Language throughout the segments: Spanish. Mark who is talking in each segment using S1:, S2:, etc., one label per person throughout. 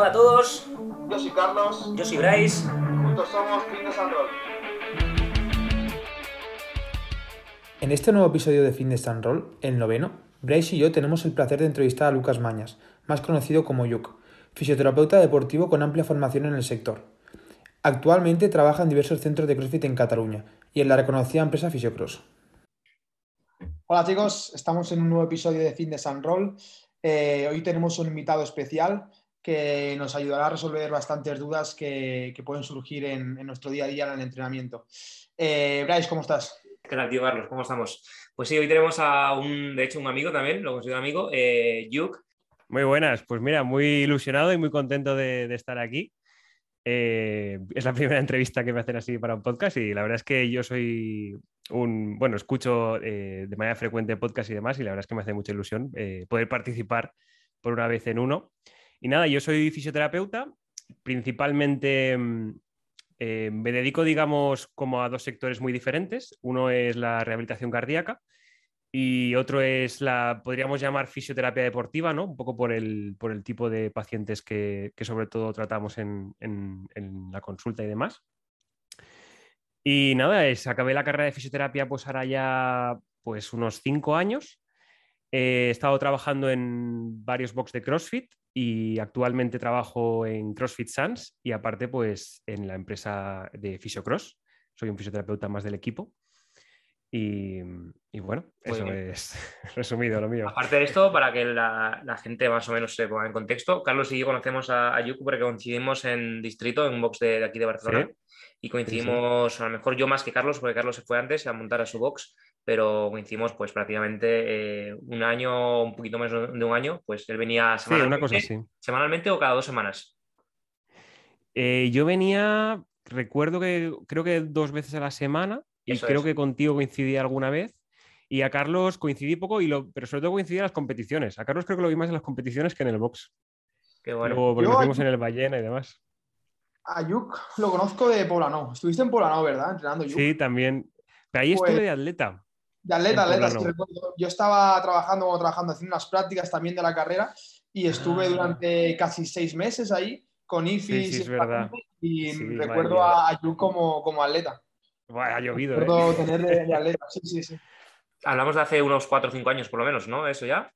S1: Hola a todos,
S2: Yo soy Carlos,
S1: yo soy Bryce.
S2: juntos somos Fitness and Roll.
S3: En este nuevo episodio de Fitness and Roll, el noveno, Bryce y yo tenemos el placer de entrevistar a Lucas Mañas, más conocido como Yuk, fisioterapeuta deportivo con amplia formación en el sector. Actualmente trabaja en diversos centros de CrossFit en Cataluña y en la reconocida empresa Fisiocross.
S4: Hola chicos, estamos en un nuevo episodio de Fitness and Roll. Eh, hoy tenemos un invitado especial que nos ayudará a resolver bastantes dudas que, que pueden surgir en, en nuestro día a día en el entrenamiento. Eh, Bryce, ¿cómo estás?
S1: ¿Qué tal, tío Carlos? ¿Cómo estamos? Pues sí, hoy tenemos a un, de hecho, un amigo también, lo considero amigo, eh, Yuk.
S5: Muy buenas, pues mira, muy ilusionado y muy contento de, de estar aquí. Eh, es la primera entrevista que me hacen así para un podcast y la verdad es que yo soy un, bueno, escucho eh, de manera frecuente podcast y demás y la verdad es que me hace mucha ilusión eh, poder participar por una vez en uno. Y nada, yo soy fisioterapeuta, principalmente mm, eh, me dedico, digamos, como a dos sectores muy diferentes. Uno es la rehabilitación cardíaca y otro es la, podríamos llamar fisioterapia deportiva, ¿no? Un poco por el, por el tipo de pacientes que, sobre todo tratamos en, en- en la consulta y demás. Y nada, es, acabé la carrera de fisioterapia pues ahora ya pues unos cinco años. He estado trabajando en varios box de CrossFit y actualmente trabajo en CrossFit Sans y aparte pues en la empresa de Fisiocross. Soy un fisioterapeuta más del equipo. Y, y bueno,
S1: Muy
S5: eso
S1: bien.
S5: es resumido lo mío.
S1: Aparte de esto, para que la, la gente más o menos se ponga en contexto, Carlos y yo conocemos a, a Yuk porque coincidimos en distrito, en un box de, de aquí de Barcelona.
S5: Sí.
S1: Y coincidimos, a lo mejor yo más que Carlos, porque Carlos se fue antes a montar a su box, pero coincidimos pues prácticamente eh, un año, un poquito menos de un año, pues él venía
S5: Sí,
S1: semanalmente,
S5: una cosa así.
S1: semanalmente o cada dos semanas.
S5: Eh, yo venía, recuerdo que creo que dos veces a la semana y
S1: Eso
S5: creo
S1: es.
S5: que contigo coincidí alguna vez. Y a Carlos coincidí poco, y lo, pero sobre todo coincidí en las competiciones. A Carlos creo que lo vi más en las competiciones que en el box.
S1: Qué bueno.
S5: Luego, porque
S4: Yo
S5: nos
S4: a-
S5: en el Ballena y demás.
S4: Ayuk lo conozco de Poblenou. Estuviste en Poblenou, ¿verdad? Entrenando Ayuk.
S5: Sí, también. Pero ahí
S4: Pues-
S5: estuve de atleta.
S4: De atleta, atleta, recuerdo. Yo estaba trabajando, trabajando, haciendo unas prácticas también de la carrera y estuve
S1: Ah.
S4: durante casi seis meses ahí con IFIS
S5: Sí, sí, es
S4: y
S5: verdad.
S4: y
S5: Sí,
S4: recuerdo a Ayuk como, como atleta.
S5: Ha llovido, ¿eh?
S4: Recuerdo tener de, de atleta, sí, sí, sí.
S1: Hablamos de hace unos 4 o 5 años por lo menos, ¿no? Eso ya.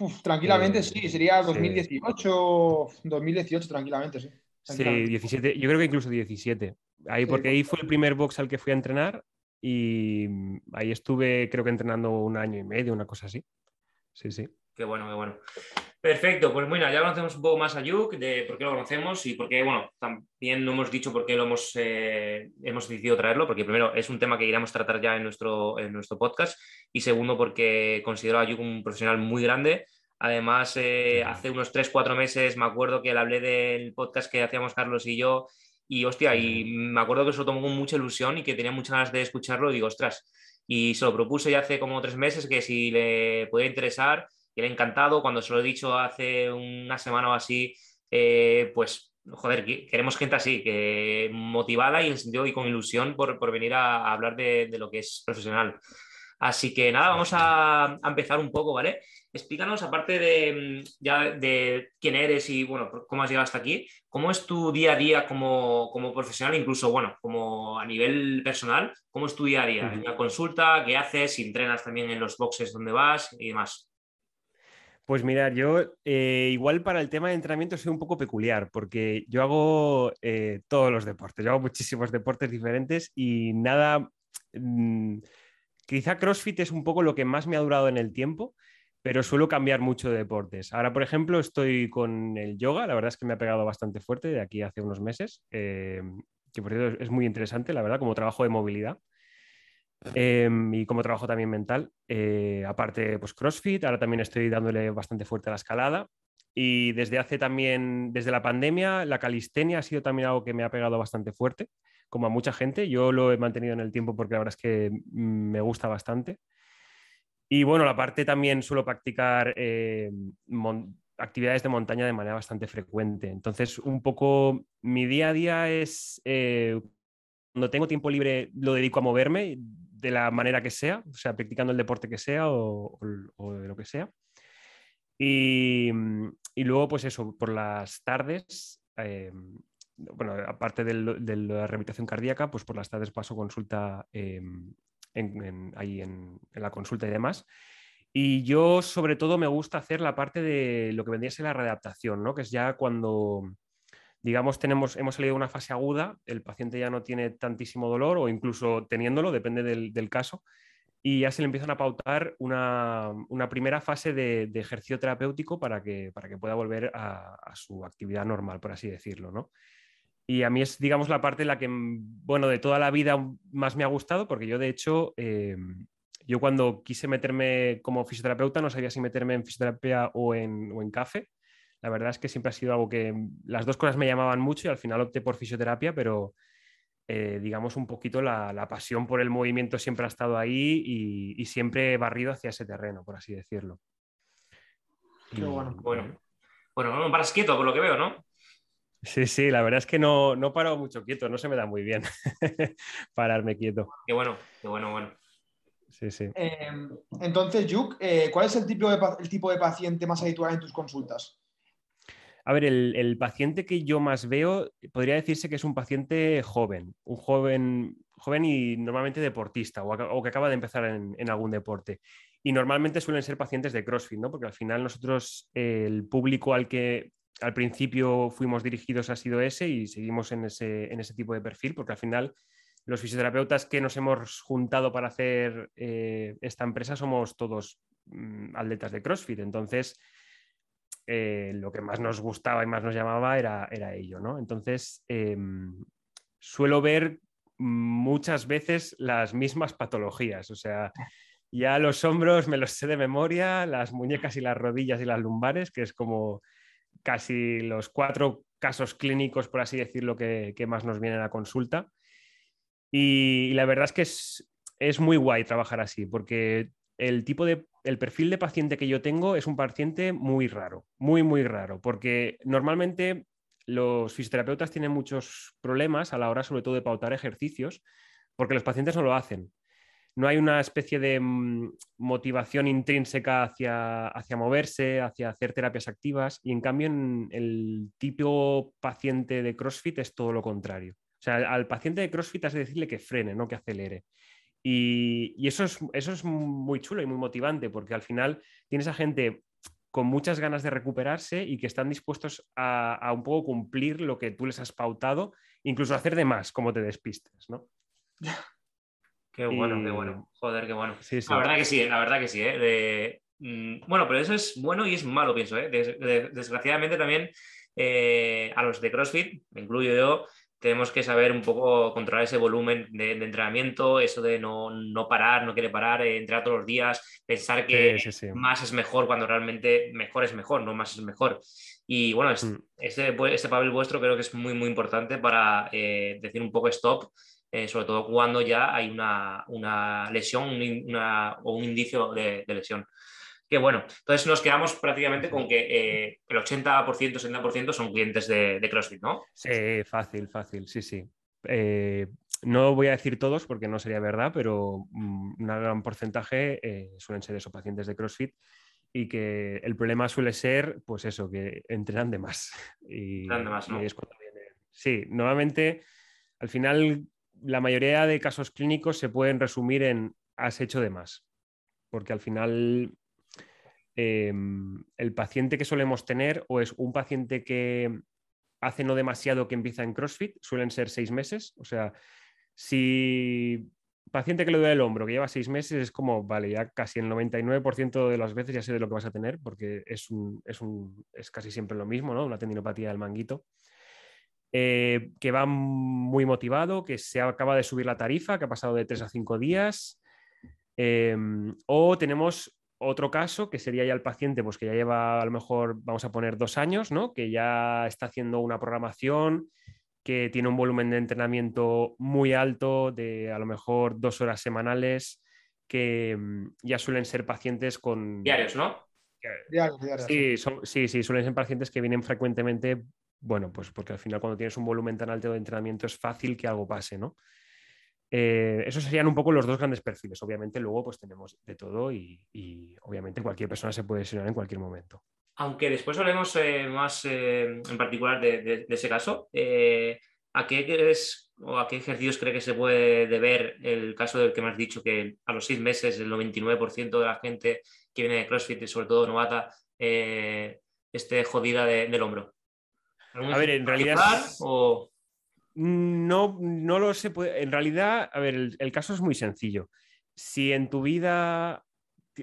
S4: Uf, tranquilamente
S5: Eh,
S4: sí, sería
S5: sí.
S4: 2018, 2018 tranquilamente, sí.
S5: Sí,
S4: Tranquilamente.
S5: 17, yo creo que incluso 17. Ahí,
S4: Sí,
S5: porque ahí fue el primer box al que fui a entrenar y mm, ahí estuve, creo que entrenando un año y medio, una cosa así. Sí, sí.
S1: Qué bueno, qué bueno. Perfecto, pues bueno, ya conocemos un poco más a Yuk, de por qué lo conocemos y por qué, bueno, también no hemos dicho por qué lo hemos, eh, hemos decidido traerlo, porque primero es un tema que queríamos tratar ya en nuestro, en nuestro podcast y segundo porque considero a Yuk un profesional muy grande. Además, eh, hace unos 3-4 meses me acuerdo que le hablé del podcast que hacíamos Carlos y yo y hostia, y me acuerdo que se lo tomó con mucha ilusión y que tenía muchas ganas de escucharlo y digo, ostras, y se lo propuse ya hace como tres meses que si le podía interesar y le ha encantado. Cuando se lo he dicho hace una semana o así, eh, pues, joder, que- queremos gente así, que motivada y, en sentido- y con ilusión por, por venir a, a hablar de, de lo que es profesional. Así que nada, vamos a, a empezar un poco, ¿vale? Explícanos, aparte de mm, ya de quién eres y bueno, cómo has llegado hasta aquí, ¿cómo es tu día a día como, como profesional, incluso bueno, como a nivel personal, cómo es tu día a día? En la consulta, ¿qué haces? Si entrenas también en los boxes donde vas y demás.
S5: Pues mirar, yo eh, igual para el tema de entrenamiento soy un poco peculiar, porque yo hago eh, todos los deportes, yo hago muchísimos deportes diferentes y nada, mm, quizá CrossFit es un poco lo que más me ha durado en el tiempo, pero suelo cambiar mucho de deportes. Ahora, por ejemplo, estoy con el yoga, la verdad es que me ha pegado bastante fuerte de aquí hace unos meses, eh, que por cierto es muy interesante, la verdad, como trabajo de movilidad. Em, y como trabajo también mental. Eh, aparte, pues CrossFit, ahora también estoy dándole bastante fuerte a la escalada. Y desde hace también, desde la pandemia, la calistenia ha sido también algo que me ha pegado bastante fuerte, como a mucha gente. Yo lo he mantenido en el tiempo porque la verdad es que mm, me gusta bastante. Y bueno, la parte también suelo practicar eh, actividades de montaña de manera bastante frecuente. Entonces, un poco mi día a día es, eh, cuando tengo tiempo libre, lo dedico a moverme de la manera que sea, o sea, practicando el deporte que sea o, lo que sea. Y, luego, pues eso, por las tardes, eh, bueno, aparte de la rehabilitación cardíaca, pues por las tardes paso consulta eh, en- en- ahí en, la consulta y demás. Y yo, sobre todo, me gusta hacer la parte de lo que vendría a ser la readaptación, ¿no? Que es ya cuando, digamos, tenemos, hemos salido de una fase aguda, el paciente ya no tiene tantísimo dolor o incluso teniéndolo, depende del, caso, y ya se le empiezan a pautar una, una primera fase de, de ejercicio terapéutico para que, para que pueda volver a, a su actividad normal, por así decirlo, ¿no? Y a mí es, digamos, la parte en la que, mm, bueno, de toda la vida más me ha gustado, porque yo, de hecho, eh, yo cuando quise meterme como fisioterapeuta no sabía si meterme en fisioterapia o en, o en café. La verdad es que siempre ha sido algo que mm, las dos cosas me llamaban mucho y al final opté por fisioterapia, pero eh, digamos un poquito la, la pasión por el movimiento siempre ha estado ahí y, y siempre he barrido hacia ese terreno, por así decirlo.
S4: Qué bueno.
S1: Bueno, bueno, no paras quieto por lo que veo, ¿no?
S5: Sí, sí, la verdad es que no, no paro mucho quieto, no se me da muy bien pararme quieto.
S1: Qué bueno, qué bueno, bueno.
S5: Sí, sí.
S4: Eh, entonces, Yuk, eh, ¿cuál es el tipo, de, pa- el tipo de paciente más habitual en tus consultas?
S5: A ver, el, el paciente que yo más veo podría decirse que es un paciente joven, un joven, joven y normalmente deportista o, que acaba de empezar en, en algún deporte. Y normalmente suelen ser pacientes de CrossFit, ¿no? Porque al final nosotros, eh, el público al que al principio fuimos dirigidos ha sido ese y seguimos en ese, en ese tipo de perfil, porque al final los fisioterapeutas que nos hemos juntado para hacer eh, esta empresa somos todos mm, atletas de CrossFit. Entonces, eh, lo que más nos gustaba y más nos llamaba era, era ello, ¿no? Entonces, eh, suelo ver muchas veces las mismas patologías, o sea, ya los hombros me los sé de memoria, las muñecas y las rodillas y las lumbares, que es como casi los cuatro casos clínicos, por así decirlo, que, más nos vienen a consulta. Y, y la verdad es que es, es muy guay trabajar así, porque el tipo de, el perfil de paciente que yo tengo es un paciente muy raro, muy, muy raro, porque normalmente los fisioterapeutas tienen muchos problemas a la hora, sobre todo, de pautar ejercicios, porque los pacientes no lo hacen. No hay una especie de mm, motivación intrínseca hacia, hacia moverse, hacia hacer terapias activas, y en cambio en el tipo paciente de CrossFit es todo lo contrario. O sea, al paciente de CrossFit has de decirle que frene, no que acelere. Y, y eso, es, eso es muy chulo y muy motivante, porque al final tienes a gente con muchas ganas de recuperarse y que están dispuestos a, a un poco cumplir lo que tú les has pautado, incluso hacer de más, como te despistes, ¿no?
S1: Qué bueno,
S5: Y-
S1: qué bueno. Joder, qué bueno.
S5: Sí, sí.
S1: La verdad que sí, la verdad que sí. ¿eh? De- mm, bueno, pero eso es bueno y es malo, pienso. ¿eh? Des- de- desgraciadamente también eh, a los de CrossFit, me incluyo yo, tenemos que saber un poco controlar ese volumen de, de entrenamiento, eso de no, no parar, no querer parar, eh, entrenar todos los días, pensar que
S5: Sí, sí, sí.
S1: más es mejor cuando realmente mejor es mejor, no más es mejor. Y bueno,
S5: Mm.
S1: este, este papel vuestro creo que es muy, muy importante para eh, decir un poco stop, eh, sobre todo cuando ya hay una, una lesión una- o un indicio de, de lesión. Que bueno, entonces nos quedamos prácticamente con que eh, el 80%, 70% son clientes de, de CrossFit, ¿no?
S5: Sí, fácil, fácil, sí, sí. Eh, no voy a decir todos porque no sería verdad, pero mm, un gran porcentaje eh, suelen ser esos pacientes de CrossFit y que el problema suele ser, pues eso, que entrenan de más. Y,
S1: Entrenan de más, ¿no?
S5: y es cuando viene- Sí, normalmente, al final, la mayoría de casos clínicos se pueden resumir en has hecho de más, porque al final eh, el paciente que solemos tener o es un paciente que hace no demasiado que empieza en CrossFit, suelen ser seis meses. O sea, si paciente que le duele el hombro, que lleva seis meses, es como, vale, ya casi el 99% de las veces ya sé de lo que vas a tener, porque es, un, es, un, es casi siempre lo mismo, ¿no? Una tendinopatía del manguito. Eh, que va muy motivado, que se acaba de subir la tarifa, que ha pasado de tres a cinco días. Eh, o tenemos otro caso que sería ya el paciente, pues que ya lleva a lo mejor, vamos a poner dos años, ¿no? Que ya está haciendo una programación, que tiene un volumen de entrenamiento muy alto, de a lo mejor dos horas semanales, que mm, ya suelen ser pacientes con...
S1: Diarios, ¿no?
S4: Diarios, diarios.
S5: Sí, son- sí, sí, suelen ser pacientes que vienen frecuentemente, bueno, pues porque al final cuando tienes un volumen tan alto de entrenamiento es fácil que algo pase, ¿no? Eh, esos serían un poco los dos grandes perfiles. Obviamente luego pues tenemos de todo y, obviamente cualquier persona se puede lesionar en cualquier momento.
S1: Aunque después hablemos eh, más eh, en particular de, ese caso, eh, ¿a qué crees o a qué ejercicios cree que se puede deber el caso del que me has dicho que a los seis meses el 99% de la gente que viene de CrossFit, y sobre todo novata, esté jodida de- del hombro? ¿Algún
S5: A ver, en realidad-
S1: O...
S5: No, no lo sé. En realidad, a ver, el, el caso es muy sencillo. Si en tu vida,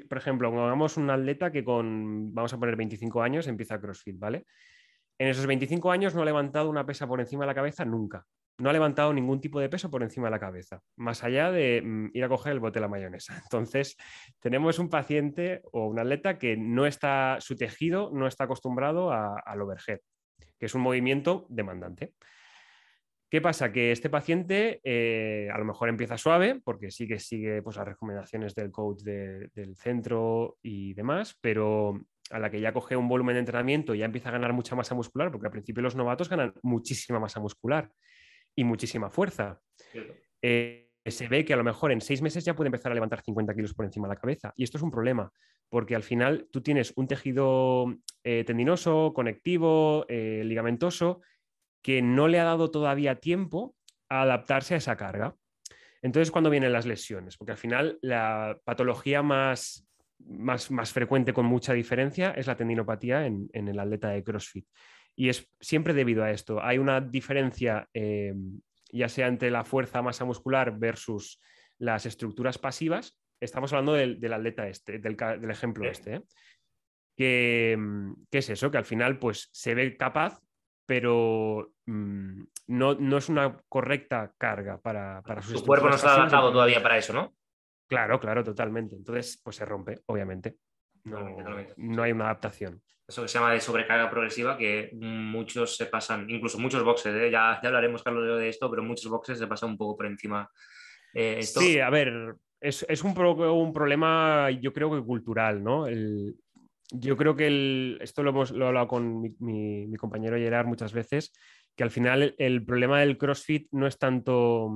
S5: por ejemplo, pongamos un atleta que con, vamos a poner 25 años, empieza CrossFit, ¿vale? En esos 25 años no ha levantado una pesa por encima de la cabeza nunca. No ha levantado ningún tipo de peso por encima de la cabeza, más allá de mm, ir a coger el bote de la mayonesa. Entonces, tenemos un paciente o un atleta que no está, su tejido no está acostumbrado a- al overhead, que es un movimiento demandante. ¿Qué pasa? Que este paciente eh, a lo mejor empieza suave, porque sí que sigue pues, las recomendaciones del coach de- del centro y demás, pero a la que ya coge un volumen de entrenamiento ya empieza a ganar mucha masa muscular, porque al principio los novatos ganan muchísima masa muscular y muchísima fuerza. Eh, se ve que a lo mejor en seis meses ya puede empezar a levantar 50 kilos por encima de la cabeza. Y esto es un problema, porque al final tú tienes un tejido eh, tendinoso, conectivo, eh, ligamentoso, que no le ha dado todavía tiempo a adaptarse a esa carga. Entonces, cuando vienen las lesiones? Porque al final la patología más, más, más frecuente con mucha diferencia es la tendinopatía en, en el atleta de CrossFit. Y es siempre debido a esto. Hay una diferencia, eh, ya sea entre la fuerza masa muscular versus las estructuras pasivas. Estamos hablando del, del atleta este, del, del ejemplo
S1: Sí.
S5: este. ¿eh? Que, mm, ¿Qué es eso? Que al final pues, se ve capaz, pero mm, no, no es una correcta carga para, para sus
S1: Su cuerpo no está adaptado todavía para eso, ¿no?
S5: Claro, claro, totalmente. Entonces, pues se rompe, obviamente. No, no hay una adaptación.
S1: Eso que se llama de sobrecarga progresiva, que muchos se pasan, incluso muchos boxes, ¿eh? ya, ya hablaremos, Carlos, de esto, pero muchos boxes se pasan un poco por encima. Eh, esto-
S5: Sí, a ver, es, es un, pro- un problema, yo creo que cultural, ¿no? El- yo creo que el- esto lo hemos lo he hablado con mi, mi- mi compañero Gerard muchas veces, que al final el, el problema del CrossFit no es tanto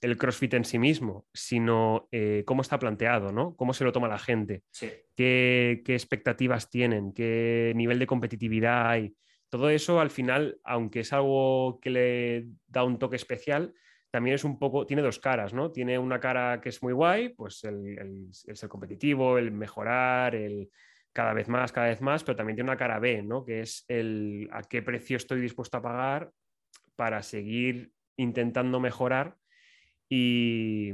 S5: el CrossFit en sí mismo, sino eh, cómo está planteado, ¿no? Cómo se lo toma la gente,
S1: sí.
S5: qué, qué expectativas tienen, qué nivel de competitividad hay. Todo eso al final, aunque es algo que le da un toque especial, también es un poco, tiene dos caras, ¿no? Tiene una cara que es muy guay, pues el, el- el ser competitivo, el mejorar, el cada vez más, cada vez más, pero también tiene una cara B, ¿no? Que es el a qué precio estoy dispuesto a pagar para seguir intentando mejorar y,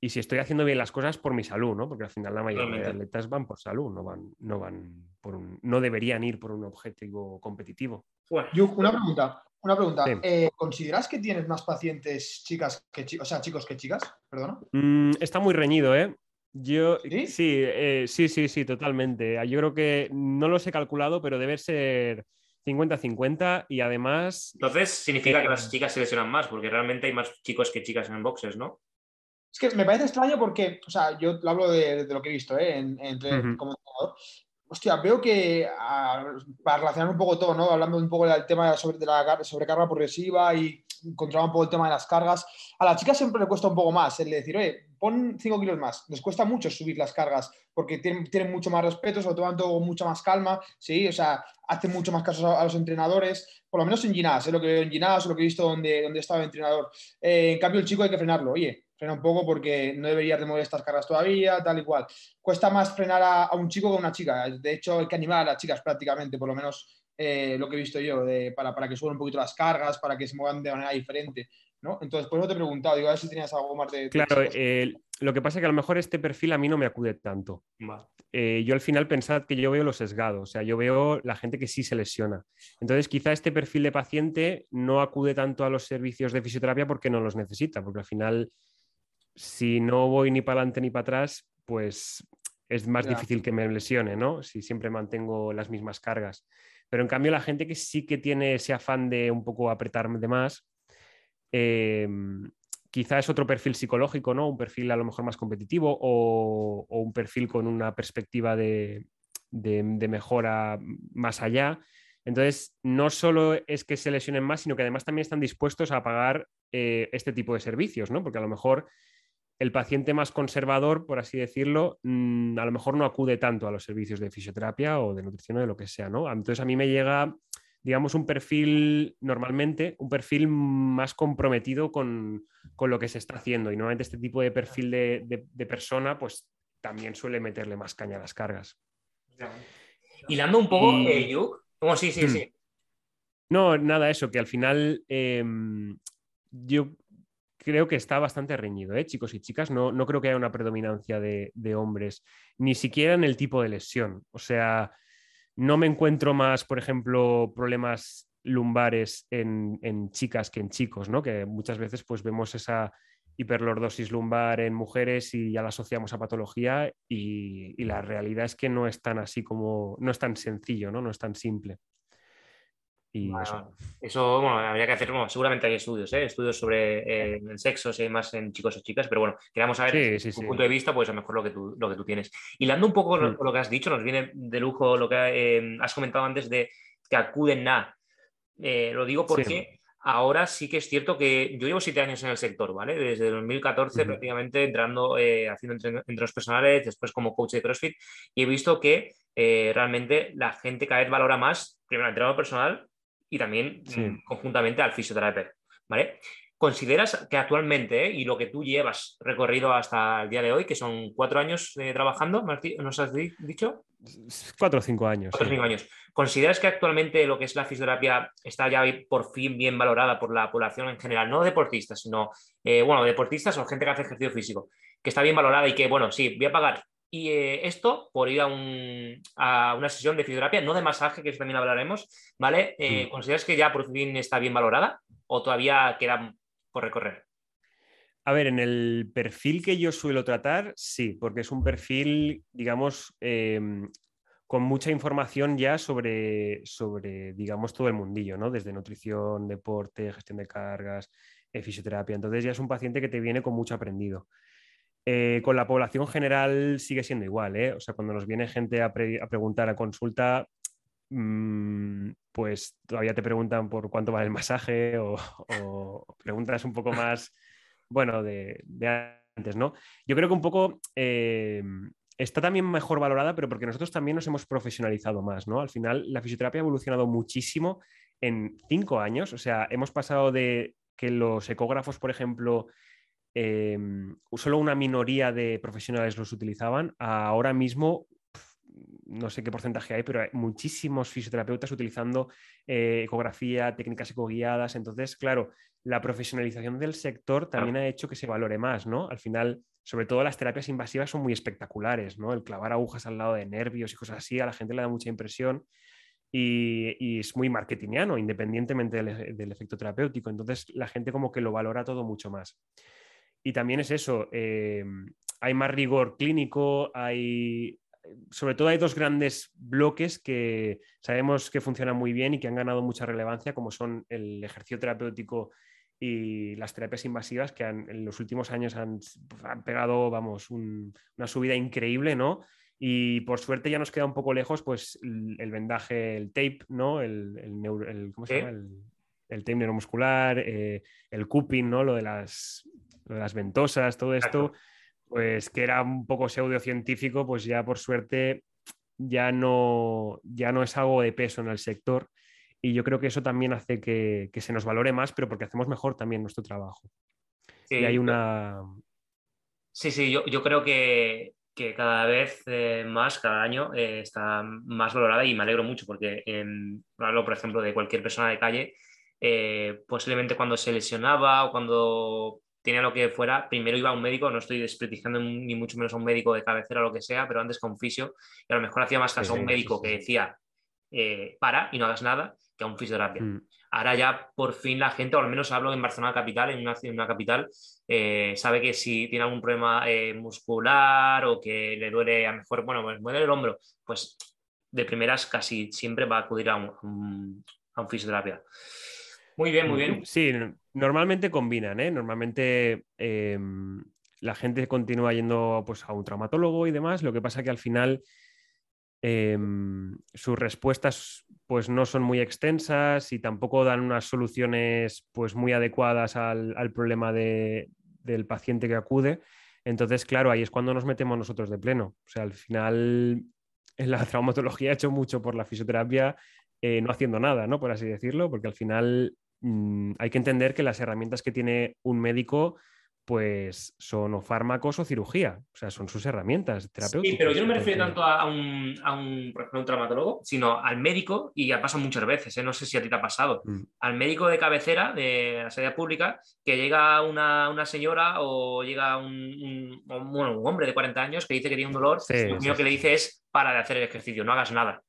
S5: y si estoy haciendo bien las cosas por mi salud, ¿no? Porque al final la mayoría de
S1: Totalmente.
S5: atletas van por salud, no van, no van por un, no deberían ir por un objetivo competitivo.
S1: Bueno,
S4: una pregunta. Una pregunta.
S5: Sí.
S4: Eh, ¿Consideras que tienes más pacientes chicas que chicos? O sea, chicos que chicas, perdona.
S5: Mm, está muy reñido, ¿eh? Yo
S4: ¿Sí?
S5: sí, eh, sí, sí, sí, totalmente. Yo creo que no los he calculado, pero debe ser 50-50 y además
S1: entonces significa
S5: Eh,
S1: que las chicas se lesionan más, porque realmente hay más chicos que chicas en boxes, ¿no?
S4: Es que me parece extraño porque, o sea, yo lo hablo de, de lo que he visto, ¿eh? En, entre-
S5: Ujú.
S4: como entrenador. Hostia, veo que ah, para relacionar un poco todo, ¿no? Hablando un poco del tema sobre- de la car- sobrecarga progresiva y encontrar un poco el tema de las cargas. A la chica siempre le cuesta un poco más el de decir, oye, pon 5 kilos más. Les cuesta mucho subir las cargas porque tienen, tienen mucho más respeto, se lo toman todo con mucha más calma, ¿sí? O sea, hacen mucho más caso a, a los entrenadores, por lo menos en Ginás, es lo que veo en Ginás, lo que he visto donde, donde estaba el entrenador. Eh, en cambio, el chico hay que frenarlo. Oye, frena un poco porque no deberías de mover estas cargas todavía, tal y cual. Cuesta más frenar a, a un chico que a una chica. De hecho, hay que animar a las chicas prácticamente, por lo menos eh, lo que he visto yo, de- para, para que suban un poquito las cargas, para que se muevan de manera diferente. ¿no? Entonces, por eso te he preguntado, digo, a ver si tenías algo más de...
S5: Claro, eh, lo que pasa es que a lo mejor este perfil a mí no me acude tanto. Eh, yo al final pensad que yo veo lo sesgado, o sea, yo veo la gente que sí se lesiona. Entonces, quizá este perfil de paciente no acude tanto a los servicios de fisioterapia porque no los necesita, porque al final, si no voy ni para adelante ni para atrás, pues es más
S4: Ya.
S5: difícil que me lesione, ¿no? Si siempre mantengo las mismas cargas. Pero en cambio, la gente que sí que tiene ese afán de un poco apretarme de más, eh, quizá es otro perfil psicológico, ¿no? Un perfil a lo mejor más competitivo o, un perfil con una perspectiva de, de- de mejora más allá. Entonces, no solo es que se lesionen más, sino que además también están dispuestos a pagar eh, este tipo de servicios, ¿no? Porque a lo mejor el paciente más conservador, por así decirlo, mm, a lo mejor no acude tanto a los servicios de fisioterapia o de nutrición o de lo que sea, ¿no? Entonces a mí me llega, digamos, un perfil, normalmente, un perfil más comprometido con, lo que se está haciendo. Y normalmente este tipo de perfil de, persona, pues también suele meterle más caña a las cargas.
S1: Hilando un poco, y... Eh, sí, sí, hmm. sí.
S5: No, nada, eso, que al final em, yo creo que está bastante reñido, ¿eh? chicos y chicas. No, no creo que haya una predominancia de, hombres, ni siquiera en el tipo de lesión. O sea, no me encuentro más, por ejemplo, problemas lumbares en, chicas que en chicos, ¿no? Que muchas veces pues vemos esa hiperlordosis lumbar en mujeres y ya la asociamos a patología y, y, la realidad es que no es tan así como, no es tan sencillo, ¿no? No es tan simple
S1: eso. bueno, habría que hacer, seguramente hay estudios, ¿eh? estudios sobre eh, el sexo, si hay más en chicos o chicas, pero bueno, queremos saber sí, punto de vista, pues a lo mejor lo que tú, lo que tú tienes. Hilando un poco con, mm. lo que has dicho, nos viene de lujo lo que eh, has comentado antes de que acuden a. lo digo porque ahora sí que es cierto que yo llevo siete años en el sector, ¿vale? Desde 2014 prácticamente entrando, haciendo entrenos personales, después como coach de CrossFit, y he visto que realmente la gente cada vez valora más, primero, el entrenador personal y también mm, conjuntamente al fisioterapeuta. ¿vale? ¿Consideras que actualmente, eh, y lo que tú llevas recorrido hasta el día de hoy, que son cuatro años eh, trabajando, ¿nos has dicho?
S5: Cuatro o cinco años.
S1: Cuatro o cinco años. ¿Consideras que actualmente lo que es la fisioterapia está ya por fin bien valorada por la población en general? No deportistas, sino, eh, bueno, deportistas o gente que hace ejercicio físico, que está bien valorada y que, bueno, sí, voy a pagar y eh, esto por ir a, una sesión de fisioterapia, no de masaje, que eso también hablaremos, ¿vale? Eh, mm. ¿Consideras que ya por fin está bien valorada o todavía queda por recorrer?
S5: A ver, en el perfil que yo suelo tratar, sí, porque es un perfil, digamos, em, con mucha información ya sobre, sobre, digamos, todo el mundillo, ¿no? Desde nutrición, deporte, gestión de cargas, eh, fisioterapia. Entonces ya es un paciente que te viene con mucho aprendido. Eh, con la población general sigue siendo igual, ¿eh? O sea, cuando nos viene gente a, preguntar a consulta, mm, pues todavía te preguntan por cuánto vale el masaje o, preguntas un poco más, bueno, de, antes, ¿no? Yo creo que un poco eh, está también mejor valorada, pero porque nosotros también nos hemos profesionalizado más, ¿no? Al final, la fisioterapia ha evolucionado muchísimo en cinco años, o sea, hemos pasado de que los ecógrafos, por ejemplo, Em, solo una minoría de profesionales los utilizaban. Ahora mismo, no sé qué porcentaje hay, pero hay muchísimos fisioterapeutas utilizando eh, ecografía, técnicas ecoguiadas. Entonces, claro, la profesionalización del sector también ha hecho que se valore más, ¿no? Al final, sobre todo las terapias invasivas son muy espectaculares, ¿no? El clavar agujas al lado de nervios y cosas así, a la gente le da mucha impresión. Y, es muy marketingiano, independientemente del, del, efecto terapéutico. Entonces la gente como que lo valora todo mucho más. Y también es eso, eh, hay más rigor clínico, hay, sobre todo hay dos grandes bloques que sabemos que funcionan muy bien y que han ganado mucha relevancia, como son el ejercicio terapéutico y las terapias invasivas, que en los últimos años han, pegado, vamos, una subida increíble, ¿no? Y por suerte ya nos queda un poco lejos, pues, el, vendaje, el tape, ¿no? El, el, ¿cómo se llama? El, tape neuromuscular, eh, el cupping, ¿no? Lo de las las ventosas, todo esto, pues que era un poco pseudocientífico, pues ya por suerte ya no, ya no es algo de peso en el sector. Y yo creo que eso también hace que, se nos valore más, pero porque hacemos mejor también nuestro trabajo. Sí, y hay una...
S1: Sí, sí, yo, creo que, cada vez eh, más, cada año, eh, está más valorada y me alegro mucho porque hablo, por ejemplo, de cualquier persona de calle, eh, posiblemente cuando se lesionaba o cuando tenía lo que fuera, primero iba a un médico, no estoy desprestigiando ni mucho menos a un médico de cabecera o lo que sea, pero antes con fisio, y a lo mejor hacía más caso a un médico que decía, eh, para y no hagas nada, que a un fisioterapia. Mm. Ahora ya por fin la gente, o al menos hablo en Barcelona capital, en una, en una capital, eh, sabe que si tiene algún problema eh, muscular o que le duele, a lo mejor, bueno, pues duele el hombro, pues de primeras casi siempre va a acudir a un, a un fisioterapia. Muy bien, muy bien.
S5: Sí, normalmente combinan, ¿eh? Normalmente em, la gente continúa yendo pues, a un traumatólogo y demás. Lo que pasa que al final em, sus respuestas pues, no son muy extensas y tampoco dan unas soluciones pues, muy adecuadas al, problema del paciente que acude. Entonces, claro, ahí es cuando nos metemos nosotros de pleno. O sea, al final, en la traumatología he hecho mucho por la fisioterapia, eh, no haciendo nada, ¿no? Por así decirlo, porque al final mm, hay que entender que las herramientas que tiene un médico pues son o fármacos o cirugía, o sea, son sus herramientas terapéuticas.
S1: Sí, pero yo no me refiero tanto a un, a un, por ejemplo, un traumatólogo, sino al médico, y ya pasa muchas veces, ¿eh? no sé si a ti te ha pasado, mm. al médico de cabecera de la sanidad pública, que llega una, una señora o llega un, un, bueno, un, hombre de 40 años que dice que tiene un dolor, y lo único que le dice es para de hacer el ejercicio, no hagas nada.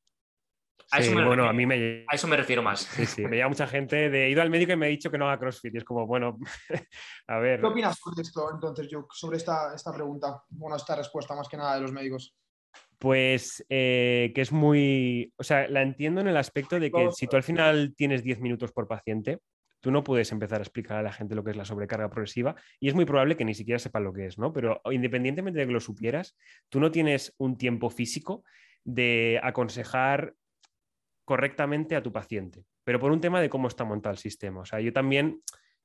S5: A eso, me bueno, a, mí me...
S1: a eso me refiero más.
S5: Sí, sí, me llega mucha gente de he ido al médico y me ha dicho que no haga CrossFit. Y es como, bueno, a ver.
S4: ¿Qué opinas sobre esto, entonces, yo sobre esta, esta pregunta? Bueno, esta respuesta más que nada de los médicos.
S5: Pues eh, que es muy. O sea, la entiendo en el aspecto de que si tú al final tienes 10 minutos por paciente, tú no puedes empezar a explicar a la gente lo que es la sobrecarga progresiva y es muy probable que ni siquiera sepan lo que es, ¿no? Pero independientemente de que lo supieras, tú no tienes un tiempo físico de aconsejar correctamente a tu paciente, pero por un tema de cómo está montado el sistema. O sea, yo también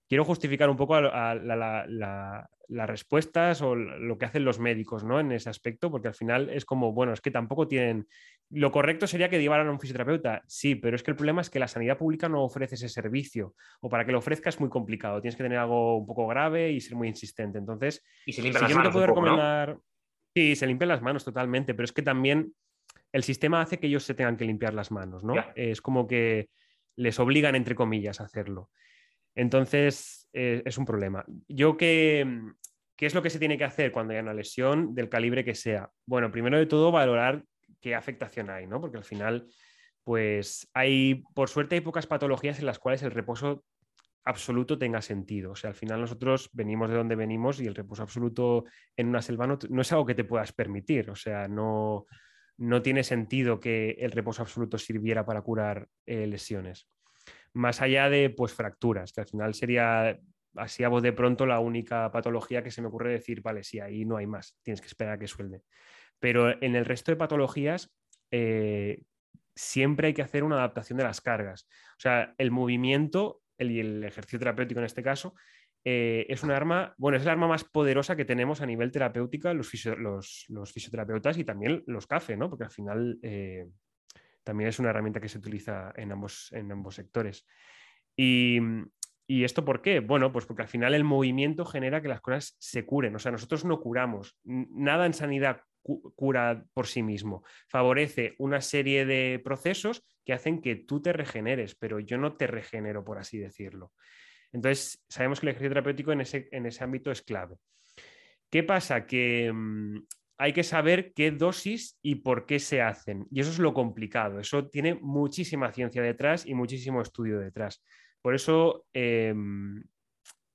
S5: quiero justificar un poco las respuestas o lo que hacen los médicos ¿no? en ese aspecto, porque al final es como, bueno, es que tampoco tienen... Lo correcto sería que llevaran a un fisioterapeuta, sí, pero es que el problema es que la sanidad pública no ofrece ese servicio, o para que lo ofrezca es muy complicado, tienes que tener algo un poco grave y ser muy insistente. Entonces,
S1: y se limpian las manos recomendar...
S5: Sí, se limpian las manos totalmente, pero es que también el sistema hace que ellos se tengan que limpiar las manos, ¿no? Es como que les obligan, entre comillas, a hacerlo. Entonces, eh, es un problema. Yo ¿qué es lo que se tiene que hacer cuando hay una lesión del calibre que sea? Bueno, primero de todo, valorar qué afectación hay, ¿no? Porque al final, pues hay, por suerte, hay pocas patologías en las cuales el reposo absoluto tenga sentido. O sea, al final nosotros venimos de donde venimos y el reposo absoluto en una selva no es algo que te puedas permitir. O sea, no, no tiene sentido que el reposo absoluto sirviera para curar eh, lesiones. Más allá de pues, fracturas, que al final sería así a voz de pronto la única patología que se me ocurre decir, vale, sí, ahí no hay más, tienes que esperar a que suelde. Pero en el resto de patologías eh, siempre hay que hacer una adaptación de las cargas. O sea, el movimiento y el ejercicio terapéutico en este caso eh, es un arma, bueno, es el arma más poderosa que tenemos a nivel terapéutica los, fisioterapeutas y también los CAFE, ¿no? Porque al final eh, también es una herramienta que se utiliza en ambos, en ambos sectores. Y, ¿Y esto por qué? Bueno, pues porque al final el movimiento genera que las cosas se curen. O sea, nosotros no curamos. Nada en sanidad cura por sí mismo. Favorece una serie de procesos que hacen que tú te regeneres, pero yo no te regenero, por así decirlo. Entonces, sabemos que el ejercicio terapéutico en ese, en ese ámbito es clave. ¿Qué pasa? Que mm, hay que saber qué dosis y por qué se hacen. Y eso es lo complicado. Eso tiene muchísima ciencia detrás y muchísimo estudio detrás. Por eso, em,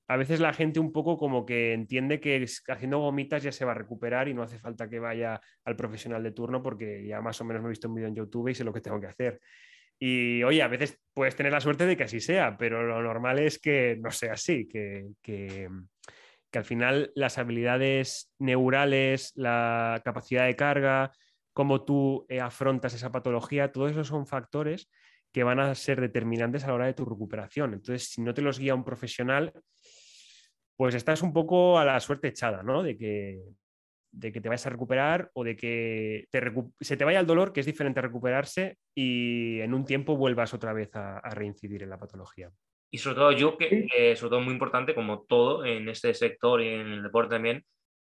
S5: a veces la gente un poco como que entiende que haciendo gomitas ya se va a recuperar y no hace falta que vaya al profesional de turno porque ya más o menos me he visto un vídeo en YouTube y sé lo que tengo que hacer. Y oye, a veces puedes tener la suerte de que así sea, pero lo normal es que no sea así, que, que, al final las habilidades neurales, la capacidad de carga, cómo tú eh, afrontas esa patología, todo eso son factores que van a ser determinantes a la hora de tu recuperación. Entonces, si no te los guía un profesional, pues estás un poco a la suerte echada, ¿no? De que, de que te vayas a recuperar o de que se te vaya el dolor, que es diferente a recuperarse, y en un tiempo vuelvas otra vez a, reincidir en la patología.
S1: Y sobre todo yo, que sobre todo muy importante, como todo en este sector y en el deporte también,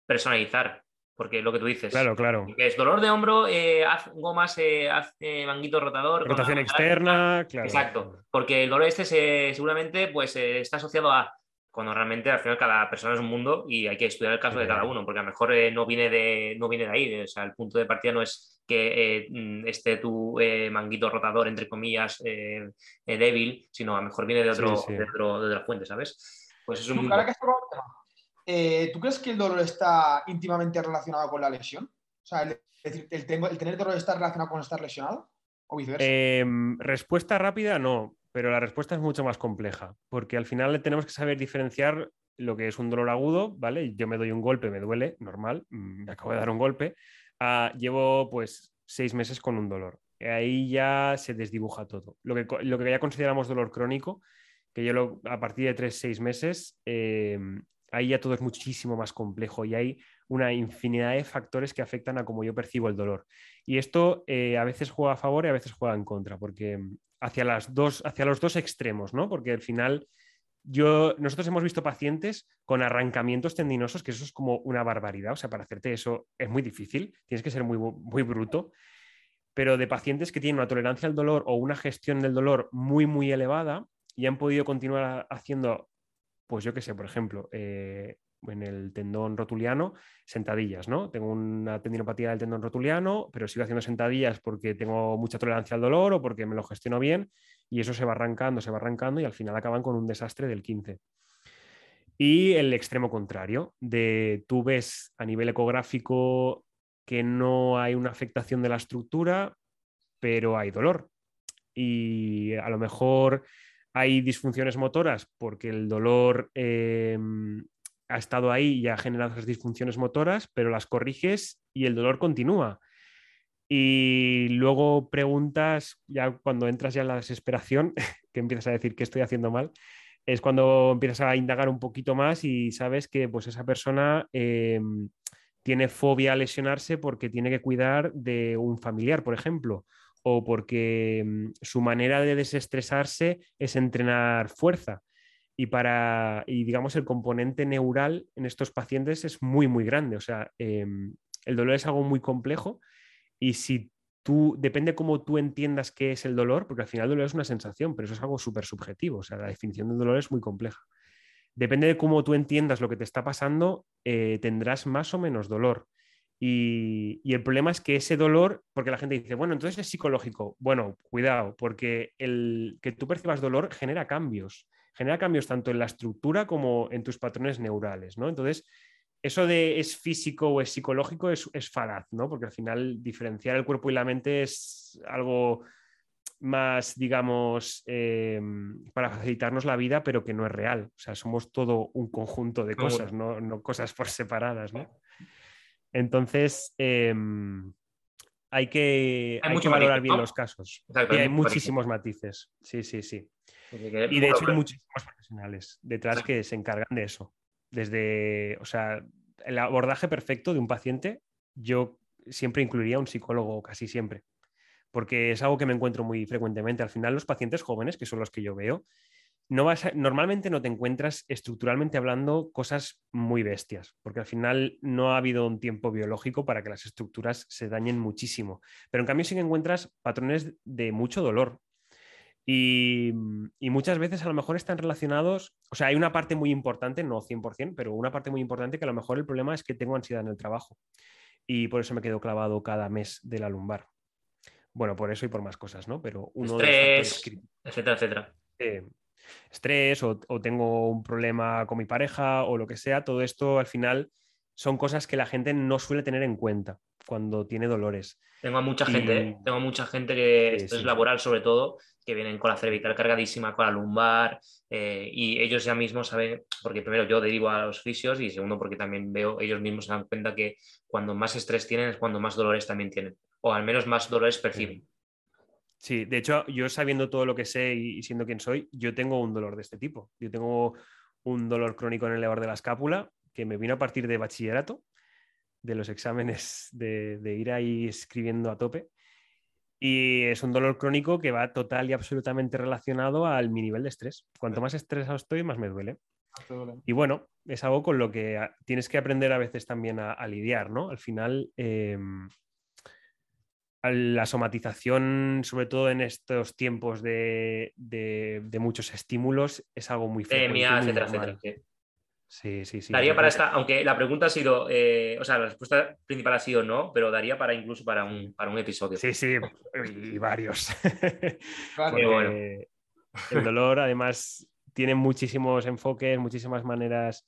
S1: personalizar. Porque lo que tú dices.
S5: Claro, claro.
S1: es dolor de hombro, eh, haz gomas, eh, haz eh, manguito rotador.
S5: Rotación externa, claro.
S1: Exacto. Porque el dolor este se, seguramente pues, está asociado a cuando realmente al final cada persona es un mundo y hay que estudiar el caso de cada uno, porque a lo mejor eh, no, viene de, no viene de ahí, o sea, el punto de partida no es que eh, mm, esté tu eh, manguito rotador, entre comillas, débil, sino a lo mejor viene de, otro, De, otra fuente, ¿sabes?
S4: Pues es un... ¿Tú crees que el dolor está íntimamente relacionado con la lesión? O sea, el, el tener dolor está relacionado con estar lesionado o viceversa.
S5: Em, respuesta rápida, no pero la respuesta es mucho más compleja, porque al final tenemos que saber diferenciar lo que es un dolor agudo, ¿vale? Yo me doy un golpe, me duele, normal, mm, me acabo de dar un golpe, llevo pues seis meses con un dolor. Ahí ya se desdibuja todo. Lo que, lo que ya consideramos dolor crónico, que yo a partir de tres, seis meses, em, ahí ya todo es muchísimo más complejo y hay una infinidad de factores que afectan a cómo yo percibo el dolor. Y esto eh, a veces juega a favor y a veces juega en contra, porque hacia, las dos, hacia los dos extremos, ¿no? Porque al final yo, nosotros hemos visto pacientes con arrancamientos tendinosos, que eso es como una barbaridad. O sea, para hacerte eso es muy difícil, tienes que ser muy, muy bruto. Pero de pacientes que tienen una tolerancia al dolor o una gestión del dolor muy, muy elevada y han podido continuar haciendo, pues yo qué sé, por ejemplo, eh, en el tendón rotuliano, sentadillas, ¿no? Tengo una tendinopatía del tendón rotuliano, pero sigo haciendo sentadillas porque tengo mucha tolerancia al dolor o porque me lo gestiono bien y eso se va arrancando, se va arrancando y al final acaban con un desastre del 15. Y el extremo contrario, de tú ves a nivel ecográfico que no hay una afectación de la estructura, pero hay dolor. Y a lo mejor hay disfunciones motoras porque el dolor em, ha estado ahí y ha generado esas disfunciones motoras, pero las corriges y el dolor continúa. Y luego preguntas, ya cuando entras ya en la desesperación, que empiezas a decir que estoy haciendo mal, es cuando empiezas a indagar un poquito más y sabes que pues, esa persona em, tiene fobia a lesionarse porque tiene que cuidar de un familiar, por ejemplo, o porque em, su manera de desestresarse es entrenar fuerza. Y para, y digamos, el componente neural en estos pacientes es muy, muy grande. O sea, em, el dolor es algo muy complejo y si tú, depende cómo tú entiendas qué es el dolor, porque al final el dolor es una sensación, pero eso es algo súper subjetivo, o sea, la definición del dolor es muy compleja. Depende de cómo tú entiendas lo que te está pasando, eh, tendrás más o menos dolor. Y, y, el problema es que ese dolor, porque la gente dice, bueno, entonces es psicológico. Bueno, cuidado, porque el que tú percibas dolor genera cambios, genera cambios tanto en la estructura como en tus patrones neurales, ¿no? Entonces, eso de es físico o es psicológico es, es falaz, ¿no? Porque al final diferenciar el cuerpo y la mente es algo más, digamos, eh, para facilitarnos la vida, pero que no es real. O sea, somos todo un conjunto de cosas, no, no cosas por separadas, ¿no? Entonces, eh, hay que, hay, hay que valorar bien los casos. y hay muchísimos matices. Sí, sí, sí. Y de hecho hay muchísimos profesionales detrás que se encargan de eso desde, o sea, el abordaje perfecto de un paciente, yo siempre incluiría un psicólogo, casi siempre, porque es algo que me encuentro muy frecuentemente. Al final, los pacientes jóvenes, que son los que yo veo, no vas normalmente no te encuentras estructuralmente hablando cosas muy bestias, porque al final no ha habido un tiempo biológico para que las estructuras se dañen muchísimo. Pero en cambio sí que encuentras patrones de mucho dolor, y, muchas veces a lo mejor están relacionados, o sea, hay una parte muy importante, no 100%, pero una parte muy importante que a lo mejor el problema es que tengo ansiedad en el trabajo y por eso me quedo clavado cada mes de la lumbar. Bueno, por eso y por más cosas, ¿no? Pero
S1: uno Estrés, etcétera, etcétera.
S5: Estrés o, o tengo un problema con mi pareja o lo que sea, todo esto al final son cosas que la gente no suele tener en cuenta cuando tiene dolores.
S1: Tengo a mucha gente, tengo mucha gente que esto es laboral sobre todo, que vienen con la cervical cargadísima, con la lumbar, eh, y ellos ya mismos saben, porque primero yo derivo a los fisios y segundo porque también veo, ellos mismos se dan cuenta que cuando más estrés tienen es cuando más dolores también tienen, o al menos más dolores perciben.
S5: Sí, de hecho, yo sabiendo todo lo que sé y siendo quien soy, yo tengo un dolor de este tipo. Yo tengo un dolor crónico en el levar de la escápula que me vino a partir de bachillerato de los exámenes, de, ir ahí escribiendo a tope. Y es un dolor crónico que va total y absolutamente relacionado al mi nivel de estrés. Cuanto más estresado estoy, más me duele. Y bueno, es algo con lo que tienes que aprender a veces también a, lidiar, ¿no? Al final, em, la somatización, sobre todo en estos tiempos de, muchos estímulos, es algo muy
S1: fuerte. etcétera, etcétera.
S5: Sí, sí, sí.
S1: Daría para esta, aunque la pregunta ha sido, eh, o sea, la respuesta principal ha sido no, pero daría para incluso para un, para un episodio.
S5: Sí, sí, y varios. bueno. El dolor, además, tiene muchísimos enfoques, muchísimas maneras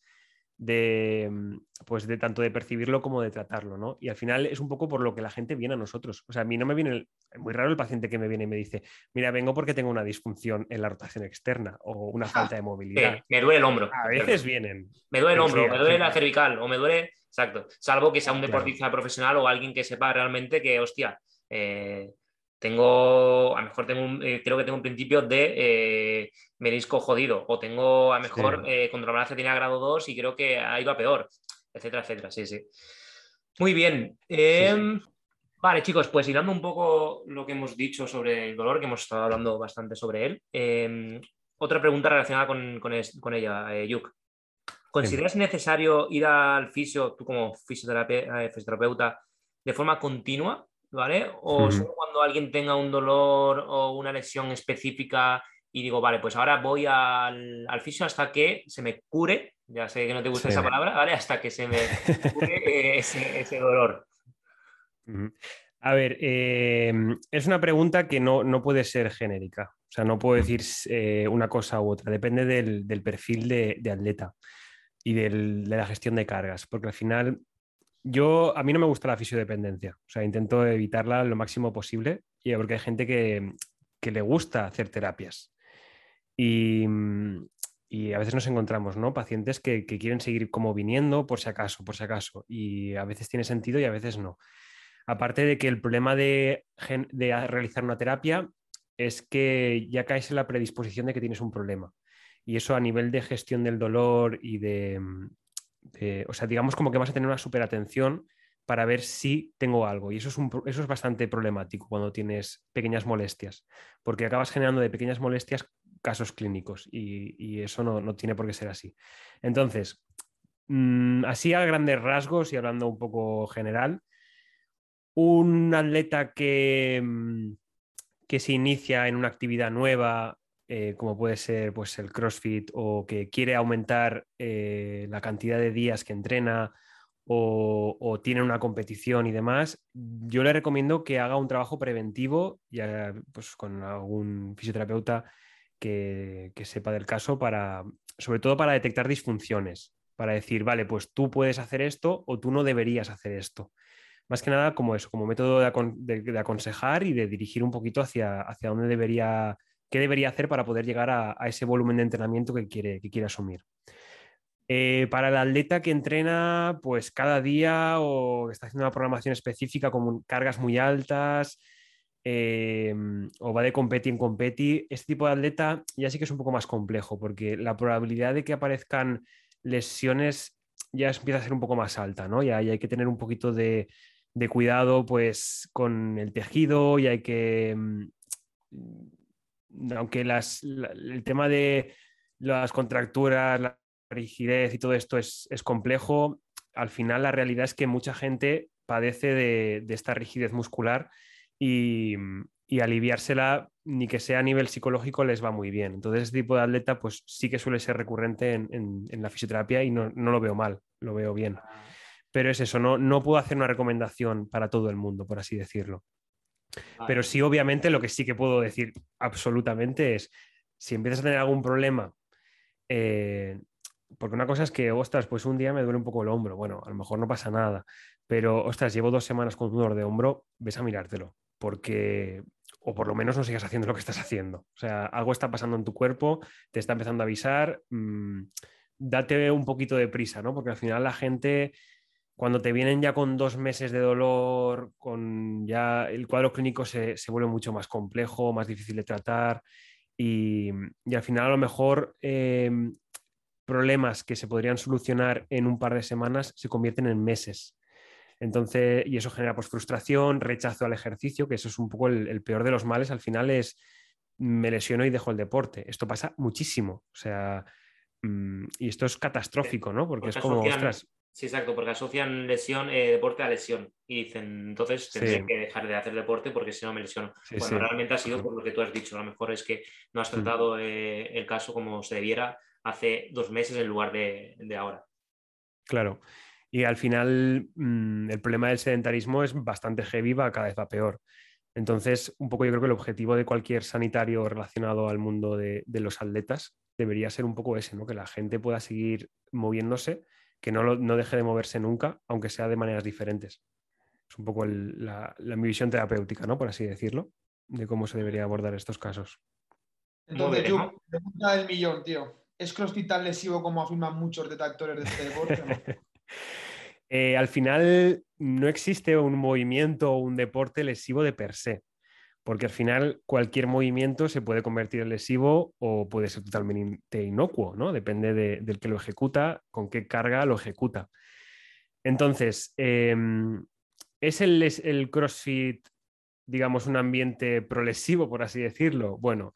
S5: de, mm, pues de tanto de percibirlo como de tratarlo, ¿no? Y al final es un poco por lo que la gente viene a nosotros. O sea, a mí no me viene, muy raro el paciente que me viene y me dice, mira, vengo porque tengo una disfunción en la rotación externa o una falta de movilidad.
S1: me duele el hombro.
S5: A veces vienen.
S1: Me duele el hombro, me duele la cervical o me duele, exacto, salvo que sea un deportista profesional o alguien que sepa realmente que, hostia, eh, tengo, a lo mejor tengo un, eh, creo que tengo un principio de eh, menisco jodido, o tengo a lo mejor
S5: Sí.
S1: eh, tenía grado 2 y creo que ahí va peor, etcétera, etcétera, sí, sí. Muy bien. Em, Vale, chicos, pues hilando un poco lo que hemos dicho sobre el dolor, que hemos estado hablando bastante sobre él, em, otra pregunta relacionada con, con es- con ella, eh, Yuk. ¿Consideras necesario ir al fisio, tú como eh, fisioterapeuta, de forma continua, ¿vale? O solo cuando alguien tenga un dolor o una lesión específica y digo, vale, pues ahora voy al, al fisio hasta que se me cure, ya sé que no te gusta
S5: Sí.
S1: esa palabra, ¿vale? Hasta que se me cure eh, ese, ese dolor.
S5: A ver, eh, es una pregunta que no, no puede ser genérica. O sea, no puedo decir eh, una cosa u otra. Depende del, del perfil de, de atleta y del- de la gestión de cargas. Porque al final, yo, a mí no me gusta la fisiodependencia. O sea, intento evitarla lo máximo posible. Porque hay gente que, que le gusta hacer terapias. Y, mm, y a veces nos encontramos, ¿no? Pacientes que, que quieren seguir como viniendo por si acaso, por si acaso. Y a veces tiene sentido y a veces no. Aparte de que el problema de, de realizar una terapia es que ya caes en la predisposición de que tienes un problema. Y eso a nivel de gestión del dolor y de, de- o sea, digamos como que vas a tener una superatención para ver si tengo algo. Y eso es, un eso es bastante problemático cuando tienes pequeñas molestias, porque acabas generando de pequeñas molestias casos clínicos y, y eso no, no tiene por qué ser así. Entonces, mm, así a grandes rasgos y hablando un poco general, un atleta que, mm, que se inicia en una actividad nueva, eh, como puede ser pues, el CrossFit, o que quiere aumentar eh, la cantidad de días que entrena, o, tiene una competición y demás, yo le recomiendo que haga un trabajo preventivo ya, pues, con algún fisioterapeuta que, que sepa del caso, para, sobre todo para detectar disfunciones, para decir, vale, pues tú puedes hacer esto o tú no deberías hacer esto más que nada como eso, como método de- de aconsejar y de dirigir un poquito hacia, hacia dónde debería, qué debería hacer para poder llegar a, ese volumen de entrenamiento que quiere, que quiere asumir. Eh, para el atleta que entrena pues cada día o está haciendo una programación específica con cargas muy altas eh, o va de competi en competi, este tipo de atleta ya sí que es un poco más complejo porque la probabilidad de que aparezcan lesiones ya empieza a ser un poco más alta, ¿no? Ya hay que tener un poquito de, de cuidado pues con el tejido y hay que, mm, aunque las, la- el tema de las contracturas, la rigidez y todo esto es, es complejo, al final la realidad es que mucha gente padece de, de esta rigidez muscular y, y aliviársela, ni que sea a nivel psicológico, les va muy bien. Entonces, este tipo de atleta, pues sí que suele ser recurrente en, en- en la fisioterapia y no, no lo veo mal, lo veo bien. Pero es eso, no, no puedo hacer una recomendación para todo el mundo, por así decirlo. Pero sí, obviamente, lo que sí que puedo decir absolutamente es, si empiezas a tener algún problema, eh, porque una cosa es que, ostras, pues un día me duele un poco el hombro, bueno, a lo mejor no pasa nada, pero, ostras, llevo dos semanas con un dolor de hombro, ves a mirártelo, porque, o por lo menos no sigas haciendo lo que estás haciendo. O sea, algo está pasando en tu cuerpo, te está empezando a avisar, mm, date un poquito de prisa, ¿no? Porque al final la gente cuando te vienen ya con dos meses de dolor, con ya el cuadro clínico se, se vuelve mucho más complejo, más difícil de tratar y, y al final a lo mejor eh, problemas que se podrían solucionar en un par de semanas se convierten en meses. Entonces, y eso genera pues, frustración, rechazo al ejercicio, que eso es un poco el, el peor de los males. Al final es, me lesiono y dejo el deporte. Esto pasa muchísimo. O sea, mm, y esto es catastrófico, ¿no? Porque, es como, ostras,
S1: Sí, exacto, porque asocian lesión, eh, deporte a lesión. Y dicen, entonces tendré
S5: Sí.
S1: que dejar de hacer deporte porque si no me lesiono.
S5: Sí, sí.
S1: realmente ha sido por lo que tú has dicho. A lo mejor es que no has tratado eh, el caso como se debiera hace dos meses en lugar de, de ahora.
S5: Claro. Y al final mm, el problema del sedentarismo es bastante heavy, va cada vez va peor. Entonces, un poco yo creo que el objetivo de cualquier sanitario relacionado al mundo de, de los atletas debería ser un poco ese, ¿no? Que la gente pueda seguir moviéndose, que no, lo- no deje de moverse nunca, aunque sea de maneras diferentes. Es un poco el- la, la- mi visión terapéutica, ¿no? Por así decirlo, de cómo se debería abordar estos casos.
S4: Entonces, yo, pregunta del millón, tío. ¿Es CrossFit tan lesivo como afirman muchos detractores de este deporte?
S5: Eh, al final no existe un movimiento o un deporte lesivo de per se. Porque al final cualquier movimiento se puede convertir en lesivo o puede ser totalmente inocuo, ¿no? Depende de- del que lo ejecuta, con qué carga lo ejecuta. Entonces, em, ¿es el, CrossFit, digamos, un ambiente prolesivo, por así decirlo? Bueno,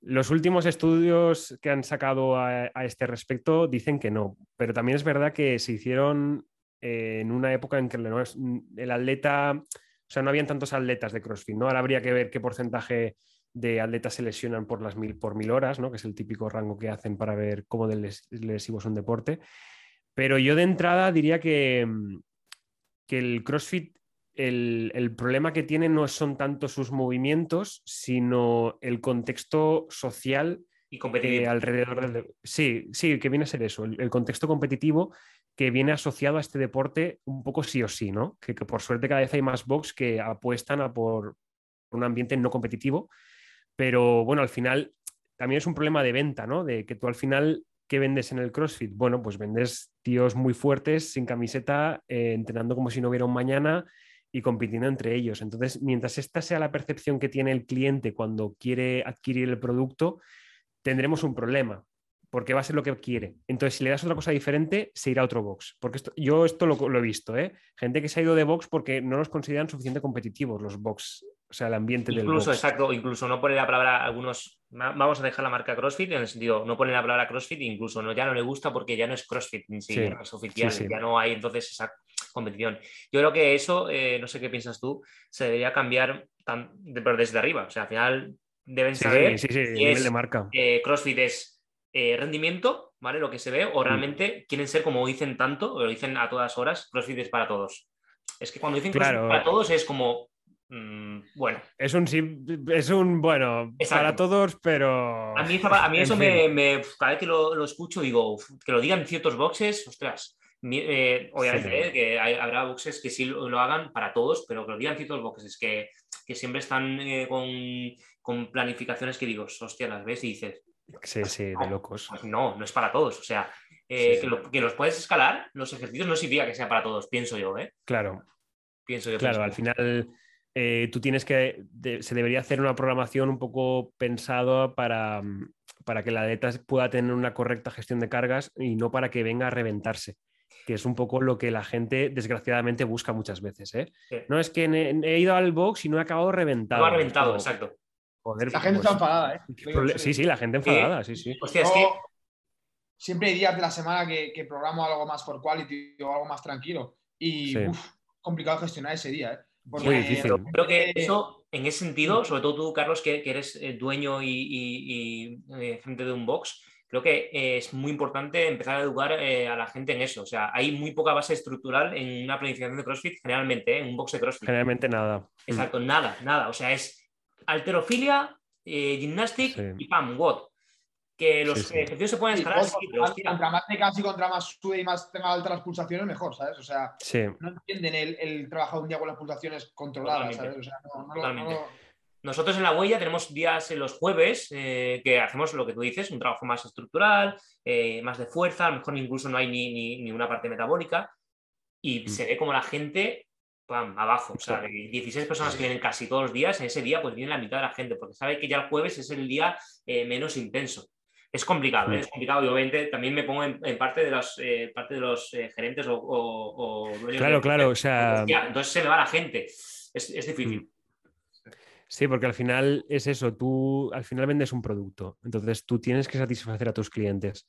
S5: los últimos estudios que han sacado a, este respecto dicen que no, pero también es verdad que se hicieron eh, en una época en que el atleta, o sea, no habían tantos atletas de CrossFit, ¿no? Ahora habría que ver qué porcentaje de atletas se lesionan por las mil, por mil horas, ¿no? Que es el típico rango que hacen para ver cómo de les- lesivo es un deporte. Pero yo de entrada diría que, que el CrossFit, el, el problema que tiene no son tanto sus movimientos, sino el contexto social
S1: Y
S5: eh,
S1: competitivo.
S5: alrededor del... de- Sí, sí, que viene a ser eso, el, el contexto competitivo que viene asociado a este deporte un poco sí o sí, ¿no? Que, por suerte cada vez hay más box que apuestan a por un ambiente no competitivo, pero bueno, al final también es un problema de venta, ¿no? De que tú al final, ¿qué vendes en el CrossFit? Bueno, pues vendes tíos muy fuertes, sin camiseta, eh, entrenando como si no hubiera un mañana y compitiendo entre ellos. Entonces, mientras esta sea la percepción que tiene el cliente cuando quiere adquirir el producto, tendremos un problema, porque va a ser lo que quiere. Entonces, si le das otra cosa diferente, se irá a otro box. Porque esto, yo esto lo, lo he visto, ¿eh? Gente que se ha ido de box porque no los consideran suficientemente competitivos los box, o sea, el ambiente del
S1: Incluso,
S5: box.
S1: exacto, incluso no pone la palabra algunos. Vamos a dejar la marca CrossFit en el sentido, no pone la palabra CrossFit, incluso no, ya no le gusta porque ya no es CrossFit en sí,
S5: Sí,
S1: no es oficial,
S5: sí,
S1: ya no hay entonces esa competición. Yo creo que eso, eh, no sé qué piensas tú, se debería cambiar tan- de- pero desde arriba. O sea, al final deben saber
S5: sí, sí, sí,
S1: si es,
S5: de marca.
S1: eh, CrossFit es eh, rendimiento, ¿vale? Lo que se ve,
S5: Mm.
S1: o realmente quieren ser como dicen tanto, o lo dicen a todas horas, CrossFit es para todos. Es que cuando dicen
S5: Claro.
S1: CrossFit para todos es como, mm, bueno,
S5: Es un, es un bueno,
S1: Exacto.
S5: para todos, pero...
S1: A mí, a mí eso me, me- Cada vez que lo, lo escucho, digo, que lo digan ciertos boxes, ostras. eh, obviamente,
S5: Sí.
S1: eh, que hay- habrá boxes que sí lo, lo hagan para todos, pero que lo digan ciertos boxes que, que siempre están con, con planificaciones que digo, hostia, las ves y dices,
S5: Sí, sí, de locos.
S1: pues no, no es para todos. O sea, eh,
S5: Sí.
S1: que, lo- que los puedes escalar, los ejercicios no significa que sea para todos, pienso yo, ¿eh?
S5: Claro,
S1: Pienso yo.
S5: claro, al final eh, tú tienes que, de- se debería hacer una programación un poco pensada para, para que la atleta pueda tener una correcta gestión de cargas y no para que venga a reventarse, que es un poco lo que la gente desgraciadamente busca muchas veces. ¿eh?
S1: Sí.
S5: No es que he ido al box y no he acabado reventado.
S1: Lo ha reventado,
S5: Como,
S1: exacto.
S5: Joder,
S4: La gente
S5: pues,
S4: está enfadada, ¿eh?
S5: ¿qué
S4: Lo digo en
S5: prole-
S4: serio.
S5: Sí, sí, la gente enfadada, sí, sí.
S1: Hostia, es
S4: Yo
S1: que
S4: Siempre hay días de la semana que, que programo algo más por quality o algo más tranquilo. Y
S5: Sí.
S4: uf, complicado gestionar ese día, ¿eh?
S5: Muy difícil.
S1: Creo que
S4: eh,
S1: eso, en ese sentido, sobre todo tú, Carlos, que, que eres eh, dueño y, y- y, eh, gente de un box, creo que eh, es muy importante empezar a educar eh, a la gente en eso. O sea, hay muy poca base estructural en una planificación de CrossFit, generalmente, ¿eh? en un box de CrossFit.
S5: Generalmente nada. Mm.
S1: Exacto, nada, nada. O sea, es alterofilia, eh, gymnastic
S5: Sí.
S1: y pam, what. Que los
S5: Sí, sí.
S1: ejercicios se pueden
S4: Sí,
S1: escalar,
S4: contra-
S1: sí, pero hostia.
S4: contra más mecas y contra más sube y más tenga altas las pulsaciones, mejor, ¿sabes? O sea,
S5: Sí.
S4: no entienden el, el trabajo un día con las pulsaciones controladas,
S1: Totalmente.
S4: ¿sabes? O sea, no, no lo-
S1: Totalmente.
S4: no lo-
S1: Nosotros en la huella tenemos días en los jueves eh, que hacemos lo que tú dices, un trabajo más estructural, eh, más de fuerza, a lo mejor incluso no hay ni, ni- ni una parte metabólica y
S5: Mm.
S1: se ve como la gente, pam, abajo. O sea, de 16 personas que vienen casi todos los días, en ese día pues viene la mitad de la gente, porque sabe que ya el jueves es el día eh, menos intenso. Es complicado,
S5: Mm.
S1: ¿eh? es complicado y obviamente también me pongo en, en parte de los, eh, parte de los gerentes o, o- o dueños
S5: Claro,
S1: de-
S5: claro, o sea-
S1: Hostia, entonces se me va la gente. Es, es difícil.
S5: Sí, porque al final es eso, tú al final vendes un producto, entonces tú tienes que satisfacer a tus clientes.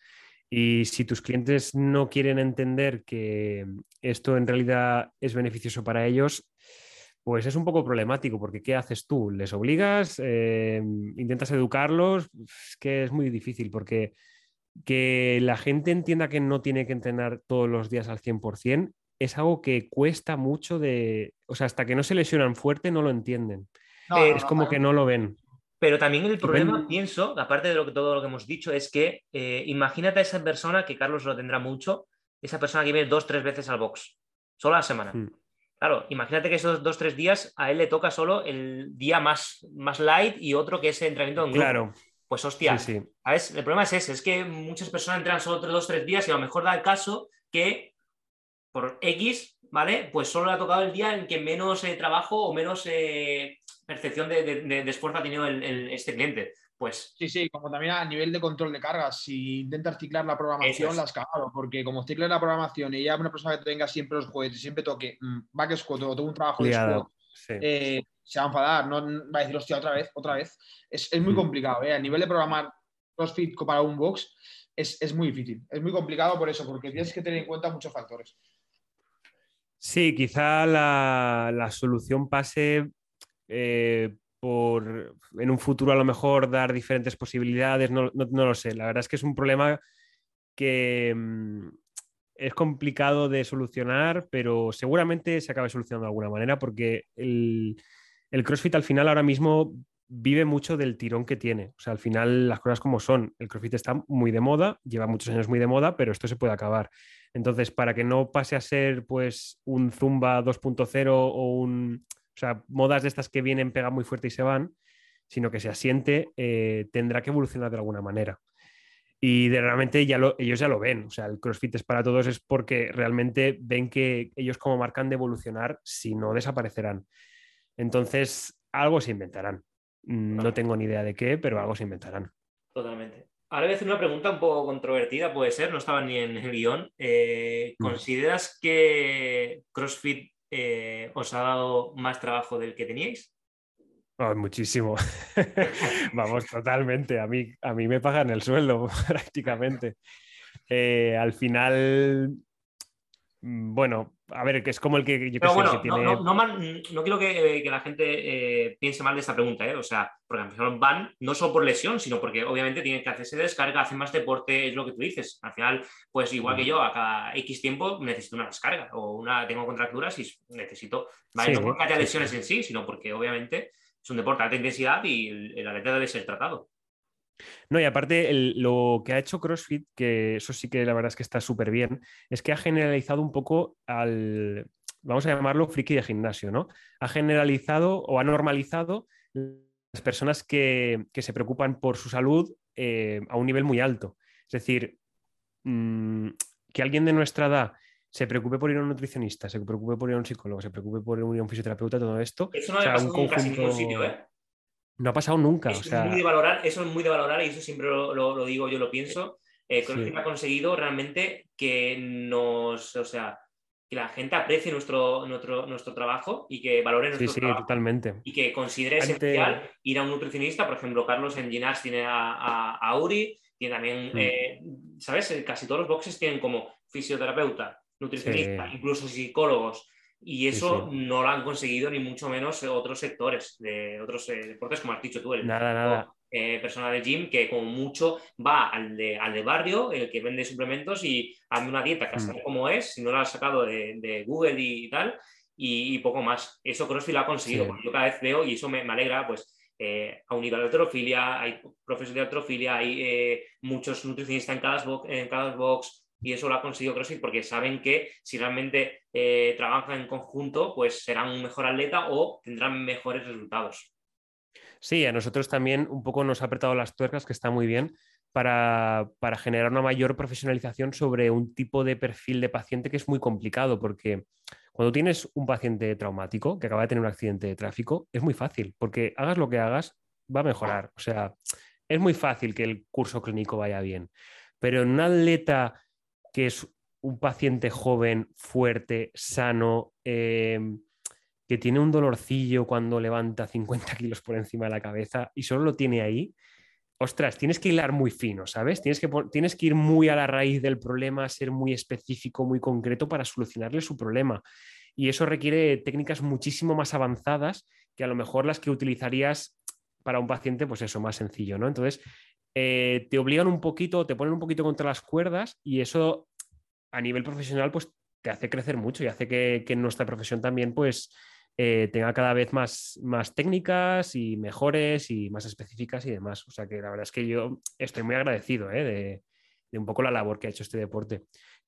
S5: Y si tus clientes no quieren entender que esto en realidad es beneficioso para ellos, pues es un poco problemático, porque ¿qué haces tú? ¿Les obligas? Eh, ¿Intentas educarlos? Es que es muy difícil, porque que la gente entienda que no tiene que entrenar todos los días al 100% es algo que cuesta mucho de... O sea, hasta que no se lesionan fuerte no lo entienden.
S4: no,
S1: Eh,
S4: no,
S5: es como
S4: no.
S5: que no lo ven.
S1: Pero también el problema, pienso, aparte de lo que, todo lo que hemos dicho, es que eh, imagínate a esa persona, que Carlos lo tendrá mucho, esa persona que viene dos, tres veces al box, solo a la semana.
S5: Mm.
S1: Claro, imagínate que esos dos, tres días a él le toca solo el día más, más light y otro que es el entrenamiento en grupo.
S5: Claro,
S1: Pues hostia,
S5: sí, sí.
S1: ¿sabes? El problema es ese, es que muchas personas entrenan solo tres, dos, tres días y a lo mejor da el caso que por X, ¿vale? Pues solo le ha tocado el día en que menos eh, trabajo o menos eh, percepción de, de- de- de esfuerzo ha tenido el- el- este cliente? Pues
S4: Sí, sí, como también a nivel de control de cargas. Si intentas ciclar la programación,
S1: es.
S4: la has cagado, porque como cicles la programación y ya una persona que te venga siempre los juguetes y siempre toque mm, back squat o todo un trabajo de squat,
S5: Sí.
S4: eh, se va a enfadar, no va a decir, hostia, otra vez, otra vez. Es, es muy
S5: Mm.
S4: complicado, ¿eh? A nivel de programar CrossFit para un box es, es muy difícil. Es muy complicado por eso, porque tienes que tener en cuenta muchos factores.
S5: Sí, quizá la, la solución pase eh, por en un futuro a lo mejor dar diferentes posibilidades, no, no- no lo sé. La verdad es que es un problema que mm, es complicado de solucionar, pero seguramente se acabe solucionando de alguna manera porque el, el CrossFit al final ahora mismo vive mucho del tirón que tiene. O sea, al final las cosas como son. El CrossFit está muy de moda, lleva muchos años muy de moda, pero esto se puede acabar. Entonces, para que no pase a ser pues un Zumba 2.0 o un... O sea, modas de estas que vienen, pegan muy fuerte y se van, sino que se asiente, eh, tendrá que evolucionar de alguna manera. Y de, realmente ya lo- ellos ya lo ven. O sea, el CrossFit es para todos es porque realmente ven que ellos como marcan de evolucionar, si no desaparecerán. Entonces, algo se inventarán. No tengo ni idea de qué, pero algo se inventarán.
S1: Totalmente. Ahora voy a hacer una pregunta un poco controvertida, puede ser, no estaba ni en el guion. Eh. ¿Consideras que CrossFit eh, os ha dado más trabajo del que teníais?
S5: Oh, muchísimo. Vamos, totalmente. A mí, a mí me pagan el sueldo prácticamente. Eh, al final, mm, bueno, a ver, que es como el que yo que
S1: Pero
S5: sé,
S1: bueno,
S5: que tiene...
S1: no- no quiero que, que la gente eh, piense mal de esta pregunta, ¿eh? O sea, porque al final van no solo por lesión, sino porque obviamente tienen que hacerse descarga, hacen más deporte, es lo que tú dices. Al final, pues igual que yo, a cada X tiempo necesito una descarga o una tengo contracturas y necesito, ¿vale?
S5: Sí,
S1: no porque haya
S5: sí,
S1: lesiones en sí, sino porque obviamente es un deporte de alta intensidad y el, el atleta debe ser tratado.
S5: No, y aparte el- lo que ha hecho CrossFit, que eso sí que la verdad es que está súper bien, es que ha generalizado un poco al, vamos a llamarlo friki de gimnasio, ¿no? Ha generalizado o ha normalizado las personas que, que se preocupan por su salud eh, a un nivel muy alto. Es decir, mm, que alguien de nuestra edad se preocupe por ir a un nutricionista, se preocupe por ir a un psicólogo, se preocupe por ir a un fisioterapeuta, todo esto.
S1: Eso no
S5: o sea, un
S1: en ningún sitio, ¿eh?
S5: No ha pasado nunca.
S1: Eso
S5: o
S1: es muy de valorar, eso es muy de valorar y eso siempre lo, lo- lo digo, yo lo pienso. Eh, CrossFit
S5: Sí.
S1: ha conseguido realmente que nos, o sea, que la gente aprecie nuestro, nuestro, nuestro trabajo y que valore
S5: sí,
S1: nuestro
S5: sí,
S1: trabajo
S5: totalmente.
S1: y que considere
S5: Ante-
S1: esencial ir a un nutricionista. Por ejemplo, Carlos en Ginás tiene a, a, a Uri, tiene también,
S5: Mm.
S1: eh, ¿sabes? Eh, Casi todos los boxes tienen como fisioterapeuta, nutricionista,
S5: Sí.
S1: incluso psicólogos. Y eso
S5: sí.
S1: no lo han conseguido ni mucho menos otros sectores de otros eh, deportes, como has dicho tú, el
S5: Nada, nada.
S1: eh, persona de gym que como mucho va al de, al de barrio, el que vende suplementos y hazme una dieta que
S5: Mm.
S1: cómo es, si no la has sacado de, de Google y tal, y, y poco más. Eso CrossFit lo ha conseguido,
S5: Sí.
S1: porque yo cada vez veo, y eso me, me alegra, pues eh, a un nivel de altrofilia, hay profesores de altrofilia, hay eh, muchos nutricionistas en cada, box, en cada box, y eso lo ha conseguido CrossFit porque saben que si realmente eh, trabajan en conjunto, pues serán un mejor atleta o tendrán mejores resultados.
S5: Sí, a nosotros también un poco nos ha apretado las tuercas, que está muy bien, para, para generar una mayor profesionalización sobre un tipo de perfil de paciente que es muy complicado, porque cuando tienes un paciente traumático que acaba de tener un accidente de tráfico, es muy fácil, porque hagas lo que hagas, va a mejorar. O sea, es muy fácil que el curso clínico vaya bien. Pero en un atleta que es un paciente joven, fuerte, sano, eh, que tiene un dolorcillo cuando levanta 50 kilos por encima de la cabeza y solo lo tiene ahí, ostras, tienes que hilar muy fino, ¿sabes? Tienes que, tienes que ir muy a la raíz del problema, ser muy específico, muy concreto para solucionarle su problema. Y eso requiere técnicas muchísimo más avanzadas que a lo mejor las que utilizarías para un paciente, pues eso, más sencillo, ¿no? Entonces, eh, te obligan un poquito, te ponen un poquito contra las cuerdas y eso a nivel profesional, pues te hace crecer mucho y hace que, nuestra profesión también, pues, eh, tenga cada vez más, más técnicas y mejores y más específicas y demás. O sea que la verdad es que yo estoy muy agradecido ¿eh? de, de un poco la labor que ha hecho este deporte.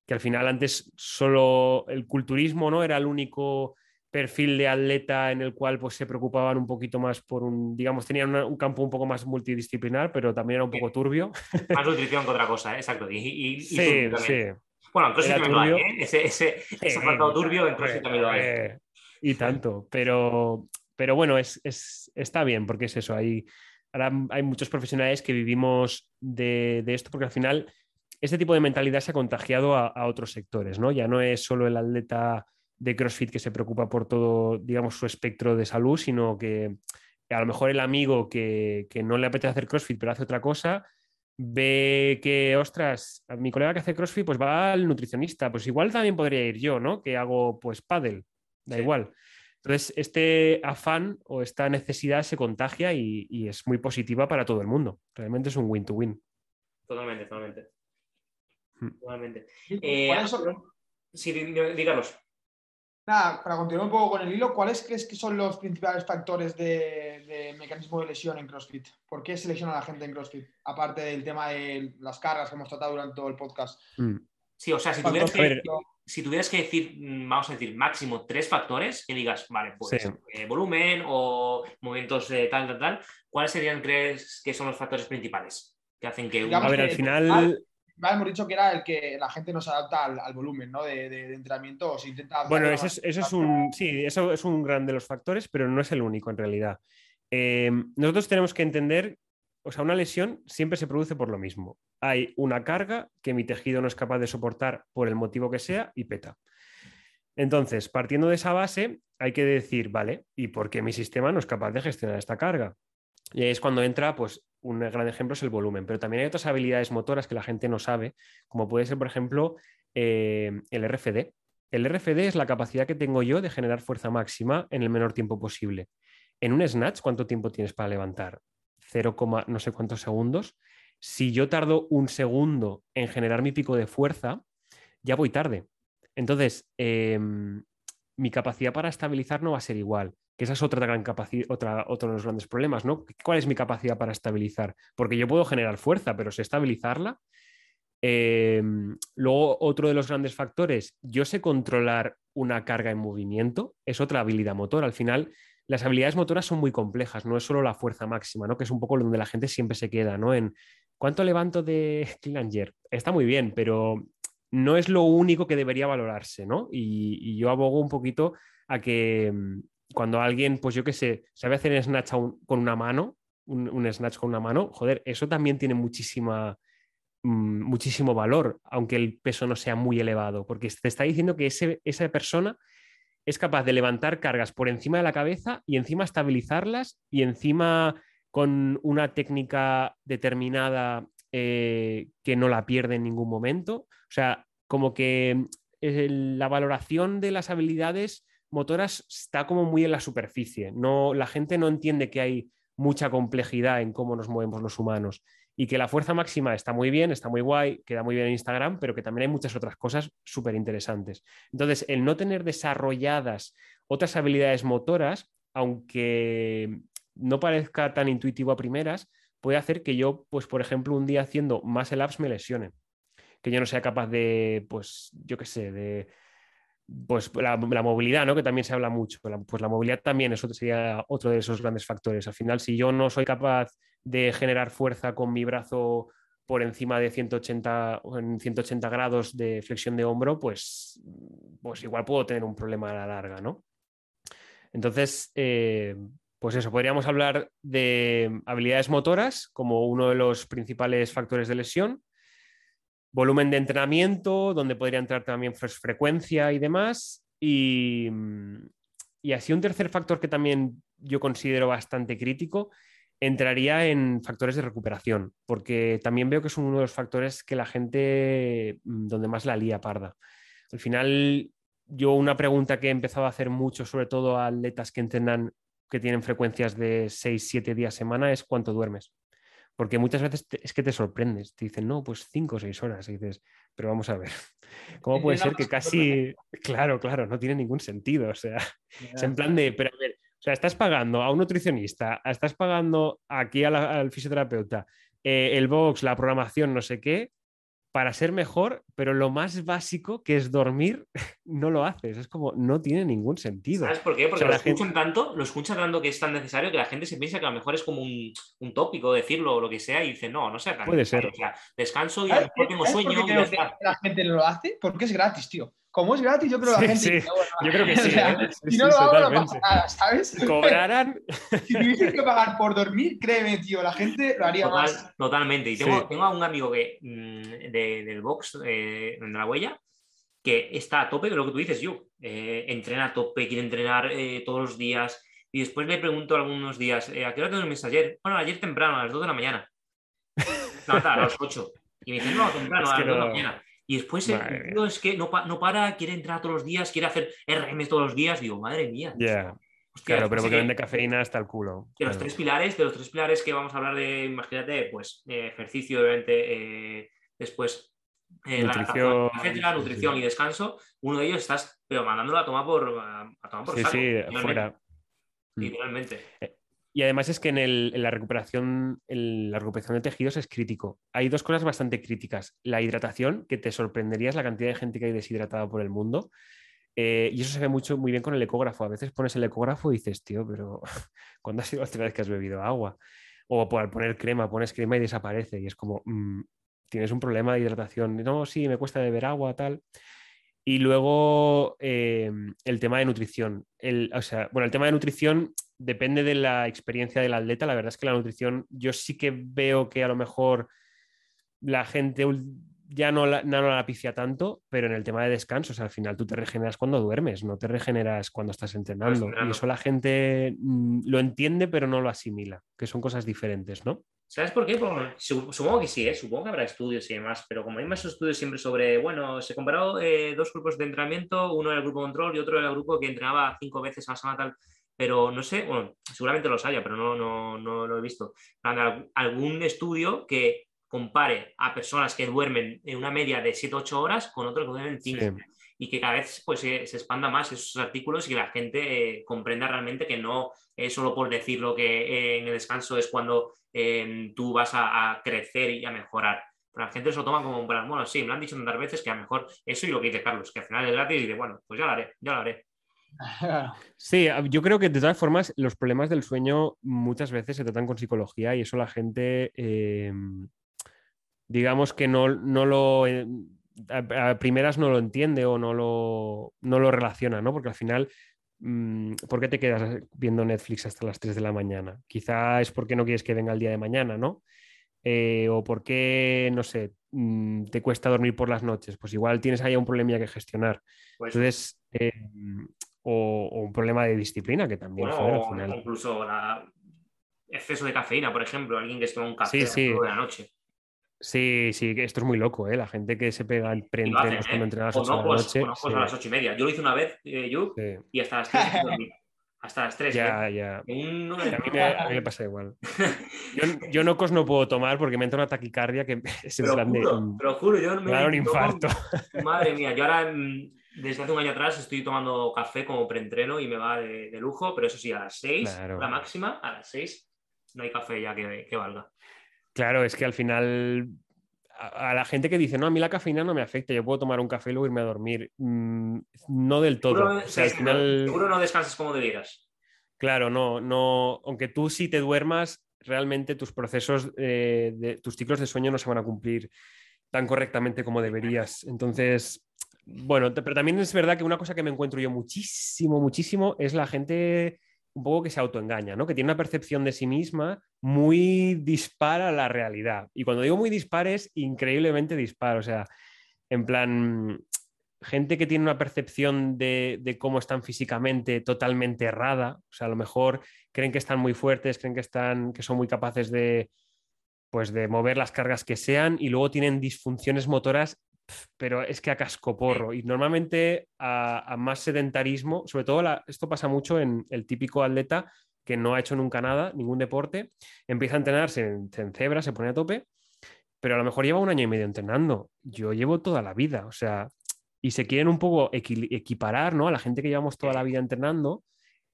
S5: Que al final antes solo el culturismo no era el único perfil de atleta en el cual pues, se preocupaban un poquito más por un, digamos, tenían una- un campo un poco más multidisciplinar, pero también era un poco turbio.
S1: Más nutrición que otra cosa, ¿eh? exacto. Y, y- y
S5: Sí, sí.
S1: Bueno, en CrossFit también lo hay. ¿eh? Ese, ese, ese
S5: Sí,
S1: apartado turbio en CrossFit también lo hay.
S5: hombre, Y tanto, pero, Pero bueno, es, es- está bien porque es eso. Hay, ahora hay muchos profesionales que vivimos de, de esto porque al final este tipo de mentalidad se ha contagiado a, a otros sectores, ¿no? Ya no es solo el atleta de CrossFit que se preocupa por todo, digamos, su espectro de salud, sino que a lo mejor el amigo que, que no le apetece hacer CrossFit pero hace otra cosa, ve que, ostras, a mi colega que hace CrossFit pues va al nutricionista, pues igual también podría ir yo, ¿no? Que hago pues pádel, da
S1: Sí.
S5: igual. Entonces, este afán o esta necesidad se contagia y, y es muy positiva para todo el mundo. Realmente es un win-to-win.
S1: Totalmente, totalmente.
S5: Hmm.
S1: Totalmente. Eh,
S4: ¿cuáles son-
S1: sí, díganos.
S4: Nada, para continuar un poco con el hilo, ¿cuáles crees que son los principales factores de, de mecanismo de lesión en CrossFit? ¿Por qué se lesiona a la gente en CrossFit? Aparte del tema de las cargas que hemos tratado durante todo el podcast.
S5: Mm.
S1: Sí, o sea, si tuvieras, que, si tuvieras que decir, mm, vamos a decir, máximo tres factores, que digas, vale, pues
S5: Sí.
S1: eh, volumen o movimientos eh, tal, tal, tal, ¿cuáles serían, crees, que son los factores principales que hacen que
S4: Digamos
S5: A ver, al final,
S4: hemos dicho que era el que la gente no se adapta al, al volumen ¿no? de, de- de entrenamiento o se intenta
S5: Bueno, eso es, eso un. Sí, eso es un gran de los factores, pero no es el único en realidad. Eh, nosotros tenemos que entender, o sea, una lesión siempre se produce por lo mismo. Hay una carga que mi tejido no es capaz de soportar por el motivo que sea y peta. Entonces, partiendo de esa base, hay que decir, vale, ¿y por qué mi sistema no es capaz de gestionar esta carga? Y ahí es cuando entra, pues, un gran ejemplo es el volumen, pero también hay otras habilidades motoras que la gente no sabe, como puede ser, por ejemplo, eh, el RFD. El RFD es la capacidad que tengo yo de generar fuerza máxima en el menor tiempo posible. En un snatch, ¿cuánto tiempo tienes para levantar? 0, no sé cuántos segundos. Si yo tardo un segundo en generar mi pico de fuerza, ya voy tarde. Entonces, eh, mi capacidad para estabilizar no va a ser igual. Que esa es otra gran capacidad, otra, otro de los grandes problemas, ¿no? ¿Cuál es mi capacidad para estabilizar? Porque yo puedo generar fuerza, pero sé estabilizarla. Eh, luego, otro de los grandes factores, yo sé controlar una carga en movimiento, es otra habilidad motora. Al final, las habilidades motoras son muy complejas, no es solo la fuerza máxima, ¿no? Que es un poco donde la gente siempre se queda, ¿no? En cuánto levanto de Cleanger. Está muy bien, pero no es lo único que debería valorarse, ¿no? Y, yo abogo un poquito a que mm, cuando alguien, pues yo qué sé, sabe hacer snatch un- con una mano, un, snatch con una mano, joder, eso también tiene muchísima, mm, muchísimo valor, aunque el peso no sea muy elevado, porque te está diciendo que esa persona es capaz de levantar cargas por encima de la cabeza y encima estabilizarlas y encima con una técnica determinada eh, que no la pierde en ningún momento. O sea, como que eh, la valoración de las habilidades motoras está como muy en la superficie. No, la gente no entiende que hay mucha complejidad en cómo nos movemos los humanos y que la fuerza máxima está muy bien, está muy guay, queda muy bien en Instagram, pero que también hay muchas otras cosas súper interesantes. Entonces, el no tener desarrolladas otras habilidades motoras, aunque no parezca tan intuitivo a primeras, puede hacer que yo, pues, por ejemplo, un día haciendo más el apps me lesione. Que yo no sea capaz de, pues, yo qué sé, de, pues la, movilidad, ¿no? Que también se habla mucho. Pues la movilidad también es sería otro de esos grandes factores. Al final, si yo no soy capaz de generar fuerza con mi brazo por encima de 180, o en 180 grados de flexión de hombro, pues, pues igual puedo tener un problema a la larga, ¿no? Entonces, eh, pues eso, podríamos hablar de habilidades motoras como uno de los principales factores de lesión, volumen de entrenamiento, donde podría entrar también fre- frecuencia y demás, y, y así un tercer factor que también yo considero bastante crítico entraría en factores de recuperación, porque también veo que es uno de los factores que la gente mm, donde más la lía parda. Al final, yo una pregunta que he empezado a hacer mucho, sobre todo a atletas que entrenan, que tienen frecuencias de 6, 7 días a semana, es cuánto duermes. Porque muchas veces te- es que te sorprendes. Te dicen, no, pues 5 o 6 horas. Y dices, pero vamos a ver, ¿cómo puede ser que
S4: no,
S5: casi... Claro, claro, no tiene ningún sentido. O sea, es en plan de, pero a ver, o sea, estás pagando a un nutricionista, estás pagando aquí la- al fisioterapeuta, eh, el box, la programación, no sé qué, para ser mejor, pero lo más básico que es dormir, no lo haces. Es como, no tiene ningún sentido.
S1: ¿Sabes por qué? Porque
S5: O sea,
S1: lo
S5: la gente-
S1: escuchan tanto, lo escuchan tanto que es tan necesario que la gente se piensa que a lo mejor es como un, un tópico decirlo o lo que sea y dice, no, no sea tan
S5: Puede
S1: necesario".
S5: ser.
S1: O sea, descanso y a lo
S4: ¿Sabes
S1: mejor tengo
S4: sabes por
S1: sueño
S4: qué
S1: y
S4: creo que la gente no lo hace? Porque es gratis, tío. Como es gratis, yo creo que la
S5: Sí,
S4: gente.
S5: sí,
S4: dice, bueno,
S5: yo creo que sí,
S4: o sea,
S5: ¿eh? Sí,
S4: si no lo hago, no pasa nada, ¿sabes?
S5: Cobrarán.
S4: Si tuviese que pagar por dormir, créeme, tío, la gente lo haría
S1: Total-
S4: más.
S1: totalmente. Y tengo,
S5: Sí.
S1: tengo a un amigo que, mm, de- del box, eh, de la huella, que está a tope de lo que tú dices, yo. entrena a tope, quiere entrenar eh, todos los días. Y después le pregunto algunos días, eh, ¿a qué hora te duermes ayer? Bueno, ayer temprano, a las 2 de la mañana. No, a las 8. Y me dice, no, temprano,
S5: Es
S1: a las 2 de la mañana. Y después el tío es que no, pa- no para, quiere entrenar todos los días, quiere hacer RM todos los días. Digo, madre mía. Hostia,
S5: claro, pero porque
S1: que-
S5: vende cafeína hasta el culo.
S1: de los
S5: Claro.
S1: tres pilares, de los tres pilares que vamos a hablar de, imagínate, pues eh, ejercicio, obviamente, eh, después eh, la
S5: Nutrición,
S1: etcétera,
S5: sí,
S1: nutrición
S5: sí.
S1: y descanso, uno de ellos estás pero mandándolo a tomar por, a, tomar por
S5: Sí,
S1: saco,
S5: sí, fuera. Mm.
S1: literalmente.
S5: Y además es que en, la recuperación, en la recuperación de tejidos es crítico. Hay dos cosas bastante críticas. La hidratación, que te sorprenderías la cantidad de gente que hay deshidratada por el mundo. Eh, y eso se ve mucho, muy bien con el ecógrafo. A veces pones el ecógrafo y dices, tío, pero ¿cuándo ha sido la última vez que has bebido agua? O al poner crema, pones crema y desaparece. Y es como, mm, tienes un problema de hidratación. No, sí, me cuesta beber agua, tal. Y luego eh, el tema de nutrición. El, o sea, bueno, el tema de nutrición depende de la experiencia del atleta. La verdad es que la nutrición, yo sí que veo que a lo mejor la gente ya no la, no la tanto, pero en el tema de descanso, o sea, al final tú te regeneras cuando duermes, no te regeneras cuando estás entrenando. Y eso la gente mm, lo entiende, pero no lo asimila, que son cosas diferentes, ¿no?
S1: ¿Sabes por qué? Supongo que sí, ¿eh? supongo que habrá estudios y demás, pero como hay más estudios siempre sobre, bueno, se comparó eh, dos grupos de entrenamiento, uno era el grupo control y otro era el grupo que entrenaba cinco veces a la semana tal, pero no sé, bueno, seguramente los haya, pero no, no, no lo he visto. Algún estudio que compare a personas que duermen en una media de 7-8 horas con otros que duermen 15
S5: Sí.
S1: y que cada vez pues, se, se expanda más esos artículos y que la gente eh, comprenda realmente que no es solo por decir lo que eh, en el descanso es cuando eh, tú vas a, a crecer y a mejorar. Pero la gente se lo toma como, en plan, bueno, sí, me lo han dicho tantas veces que a lo mejor eso y lo que dice Carlos, que al final es gratis y dice, bueno, pues ya lo haré, ya lo haré.
S5: Sí, yo creo que de todas formas los problemas del sueño muchas veces se tratan con psicología y eso la gente, eh, digamos que no, no lo, eh, a, a primeras no lo entiende o no lo, no lo relaciona, ¿no? Porque al final, ¿por qué te quedas viendo Netflix hasta las 3 de la mañana? Quizá es porque no quieres que venga el día de mañana, ¿no? Eh, o por qué, no sé, mm, te cuesta dormir por las noches. Pues igual tienes ahí un problema que gestionar.
S1: Pues,
S5: Entonces, eh, o, o un problema de disciplina que también
S1: bueno,
S5: joder, al final.
S1: incluso la- exceso de cafeína, por ejemplo, alguien que se toma un café
S5: Sí,
S1: a las
S5: sí.
S1: nueve de la noche.
S5: Sí, sí, esto es muy loco, ¿eh? La gente que se pega
S1: hacen,
S5: preentrenos cuando
S1: ¿eh?
S5: entrena a las 8 de la noche.
S1: conozco
S5: sí,
S1: a las ocho y media. Yo lo hice una vez, eh, yo,
S5: sí.
S1: y hasta las tres dormí. Hasta las tres.
S5: Ya,
S1: ¿eh?
S5: ya.
S1: Un-
S5: A mí, me, a mí me pasa igual. Yo, yo nocos no puedo tomar porque me entra una taquicardia que es en plan de,
S1: juro,
S5: mm,
S1: te lo juro, yo me
S5: da un
S1: tomo-
S5: infarto.
S1: Madre mía, yo ahora mm, desde hace un año atrás estoy tomando café como preentreno y me va de, de lujo, pero eso sí, a las 6,
S5: Claro.
S1: la máxima, a las 6 no hay café ya que, que valga.
S5: Claro, es que al final a, la gente que dice, no, a mí la cafeína no me afecta, yo puedo tomar un café y luego irme a dormir. Mm, no del todo.
S1: Seguro,
S5: O sea, al
S1: sí,
S5: final...
S1: seguro no descansas como debieras.
S5: Claro, no, no, aunque tú sí te duermas, realmente tus procesos, eh, de, tus ciclos de sueño no se van a cumplir tan correctamente como deberías. Entonces, bueno, pero también es verdad que una cosa que me encuentro yo muchísimo, muchísimo, es la gente un poco que se autoengaña, ¿no? Que tiene una percepción de sí misma muy dispara a la realidad. Y cuando digo muy dispar es increíblemente dispar, o sea, en plan, gente que tiene una percepción de, de cómo están físicamente totalmente errada. O sea, a lo mejor creen que están muy fuertes, creen que, están, que son muy capaces de, pues, de mover las cargas que sean y luego tienen disfunciones motoras, pero es que a cascoporro. Y normalmente a, a más sedentarismo, sobre todo la- esto pasa mucho en el típico atleta que no ha hecho nunca nada, ningún deporte, empieza a entrenarse en, en cebra, se pone a tope, pero a lo mejor lleva un año y medio entrenando. Yo llevo toda la vida, o sea, y se quieren un poco equil- equiparar, ¿no? A la gente que llevamos toda la vida entrenando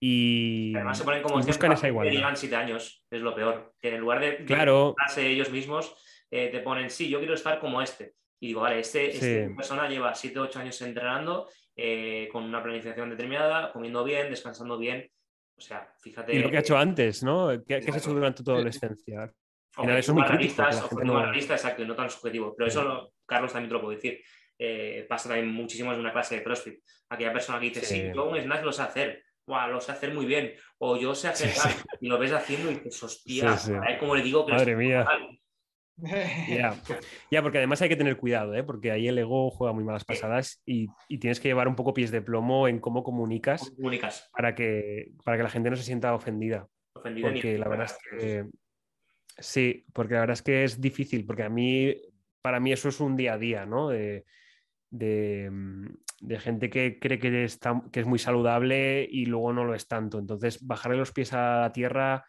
S5: y,
S1: Además se ponen como
S5: y buscan esa igualdad.
S1: llevan 7 años, es lo peor. Que en lugar de
S5: Claro,
S1: ellos mismos, eh, te ponen, sí, yo quiero estar como este. Y digo, vale, este, este
S5: Sí.
S1: persona lleva 7 o 8 años entrenando eh, con una planificación determinada, comiendo bien, descansando bien. O sea, fíjate.
S5: y lo que ha hecho antes, ¿no? ¿Qué, qué has
S1: Exacto.
S5: hecho durante tu adolescencia?
S1: objetivo
S5: final eso es muy
S1: realistas,
S5: no-
S1: realista, exacto, y no tan subjetivo. Pero eso, lo- Carlos, también te lo puedo decir. eh, pasa también muchísimo en una clase de CrossFit. Aquella persona que dice, sí,
S5: Sí.
S1: yo un snatch lo sé hacer, Buah, lo sé hacer muy bien, o yo sé hacer
S5: Sí, sí.
S1: y lo ves haciendo y dices, hostia,
S5: Sí,
S1: a ver cómo le digo que
S5: Madre mía.
S1: mal".
S5: Ya, Ya, porque además hay que tener cuidado, ¿eh? porque ahí el ego juega muy malas pasadas y, y tienes que llevar un poco pies de plomo en cómo comunicas
S1: ¿Cómo comunicas?
S5: para que, para que la gente no se sienta ofendida.
S1: Ofendido ni-
S5: Porque la verdad es que sí, porque la verdad es que es difícil, porque a mí, para mí eso es un día a día, ¿no? De, de, de gente que cree que, está, que es muy saludable y luego no lo es tanto. Entonces, bajarle los pies a la tierra,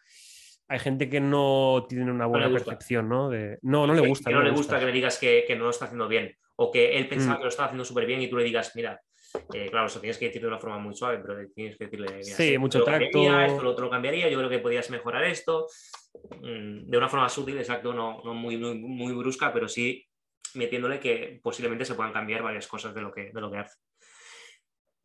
S5: hay gente que no tiene una buena
S1: gusta.
S5: percepción, ¿no? De, no, no le gusta.
S1: Que no, le gusta que le digas que, que no lo está haciendo bien, o que él pensaba
S5: Mm.
S1: que lo estaba haciendo súper bien y tú le digas, mira, eh, claro, eso tienes que decir de una forma muy suave, pero tienes que decirle, mira,
S5: Sí,
S1: esto
S5: mucho
S1: lo
S5: tacto.
S1: cambiaría, esto lo otro lo cambiaría, yo creo que podías mejorar esto, Mm, de una forma sutil, exacto, no, no muy, muy, muy brusca, pero sí metiéndole que posiblemente se puedan cambiar varias cosas de lo que, de lo que hace.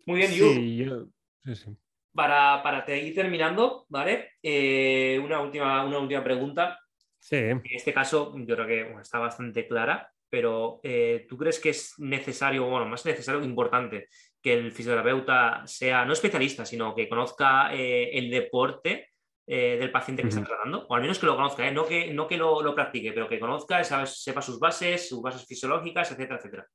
S1: Muy bien, Yu.
S5: Sí, yo- sí, sí.
S1: Para, para te- ir terminando, ¿vale? Eh, una, última, una última pregunta.
S5: Sí.
S1: En este caso, yo creo que bueno, está bastante clara, pero eh, ¿tú crees que es necesario, bueno, más necesario, importante, que el fisioterapeuta sea no especialista, sino que conozca eh, el deporte eh, del paciente que está tratando? O al menos que lo conozca, ¿eh? no que, no que lo, lo practique, pero que conozca, sepa sus bases, sus bases fisiológicas, etcétera, etcétera.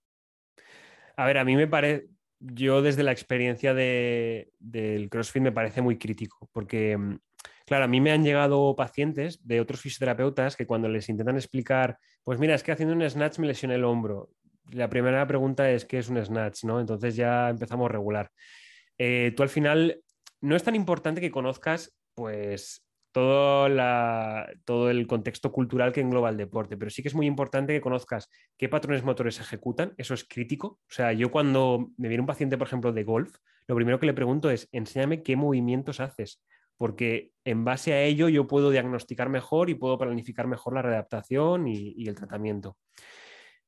S5: A ver, a mí me parece, yo desde la experiencia de- del CrossFit me parece muy crítico, porque, mm, claro, a mí me han llegado pacientes de otros fisioterapeutas que cuando les intentan explicar, pues mira, es que haciendo un snatch me lesioné el hombro. La primera pregunta es qué es un snatch, ¿no? Entonces ya empezamos regular. Eh, tú al final no es tan importante que conozcas, pues, todo, la- todo el contexto cultural que engloba el deporte, pero sí que es muy importante que conozcas qué patrones motores se ejecutan, eso es crítico. O sea, yo cuando me viene un paciente, por ejemplo, de golf, lo primero que le pregunto es, enséñame qué movimientos haces, porque en base a ello yo puedo diagnosticar mejor y puedo planificar mejor la readaptación y, el tratamiento.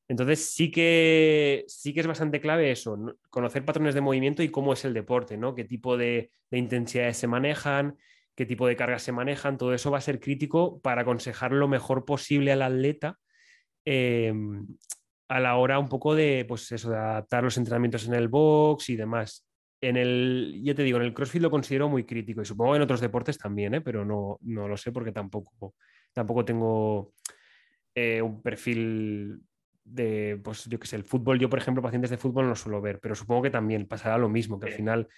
S5: Entonces sí que, sí que es bastante clave eso, ¿no? conocer patrones de movimiento y cómo es el deporte, ¿no? qué tipo de, de intensidades se manejan, qué tipo de cargas se manejan, todo eso va a ser crítico para aconsejar lo mejor posible al atleta eh, a la hora un poco de, pues eso, de adaptar los entrenamientos en el box y demás. En el, ya te digo, en el CrossFit lo considero muy crítico y supongo que en otros deportes también, ¿eh? pero no, no lo sé porque tampoco, tampoco tengo eh, un perfil de, pues yo qué sé, el fútbol, yo por ejemplo, pacientes de fútbol no lo suelo ver, pero supongo que también pasará lo mismo, que al final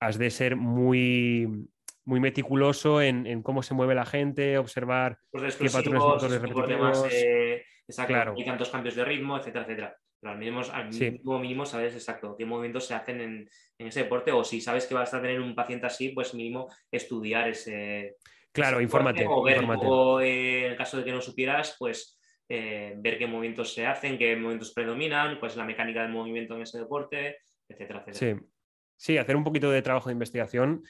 S5: has de ser muy, muy meticuloso en, en cómo se mueve la gente, observar qué patrones motores repetitivos.
S1: eh, exacto,
S5: Claro.
S1: hay tantos cambios de ritmo, etcétera, etcétera. Pero al mínimo, al
S5: Sí.
S1: mínimo, mínimo sabes exacto qué movimientos se hacen en, en ese deporte o si sabes que vas a tener un paciente así, pues mínimo estudiar ese...
S5: Claro,
S1: ese
S5: infórmate,
S1: deporte O ver,
S5: infórmate.
S1: o, eh, en el caso de que no supieras, pues eh, ver qué movimientos se hacen, qué movimientos predominan, pues la mecánica del movimiento en ese deporte, etcétera, etcétera.
S5: Sí. sí, hacer un poquito de trabajo de investigación,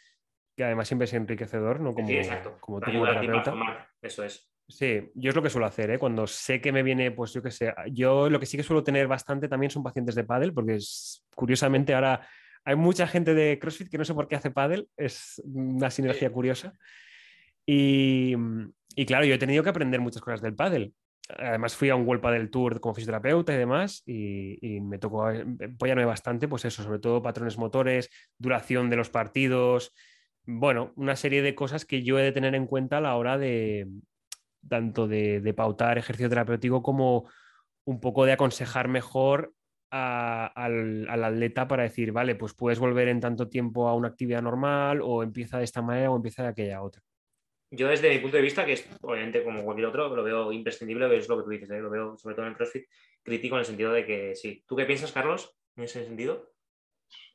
S5: que además siempre es enriquecedor, ¿no? Como,
S1: Sí, exacto.
S5: como tú como terapeuta.
S1: Eso es.
S5: Sí, yo es lo que suelo hacer, ¿eh? Cuando sé que me viene, pues yo qué sé, yo lo que sí que suelo tener bastante también son pacientes de pádel, porque es, curiosamente ahora hay mucha gente de CrossFit que no sé por qué hace pádel, es una sinergia curiosa. Y, y claro, yo he tenido que aprender muchas cosas del pádel. Además fui a un World Padel Tour como fisioterapeuta y demás y, y me tocó apoyarme bastante, pues eso, sobre todo patrones motores, duración de los partidos, bueno, una serie de cosas que yo he de tener en cuenta a la hora de tanto de, pautar ejercicio terapéutico como un poco de aconsejar mejor al, atleta para decir, vale, pues puedes volver en tanto tiempo a una actividad normal o empieza de esta manera o empieza de aquella otra.
S1: Yo desde mi punto de vista, que es obviamente como cualquier otro, lo veo imprescindible, es lo que tú dices, ¿eh? lo veo sobre todo en el CrossFit crítico en el sentido de que sí. ¿Tú qué piensas, Carlos, en ese sentido?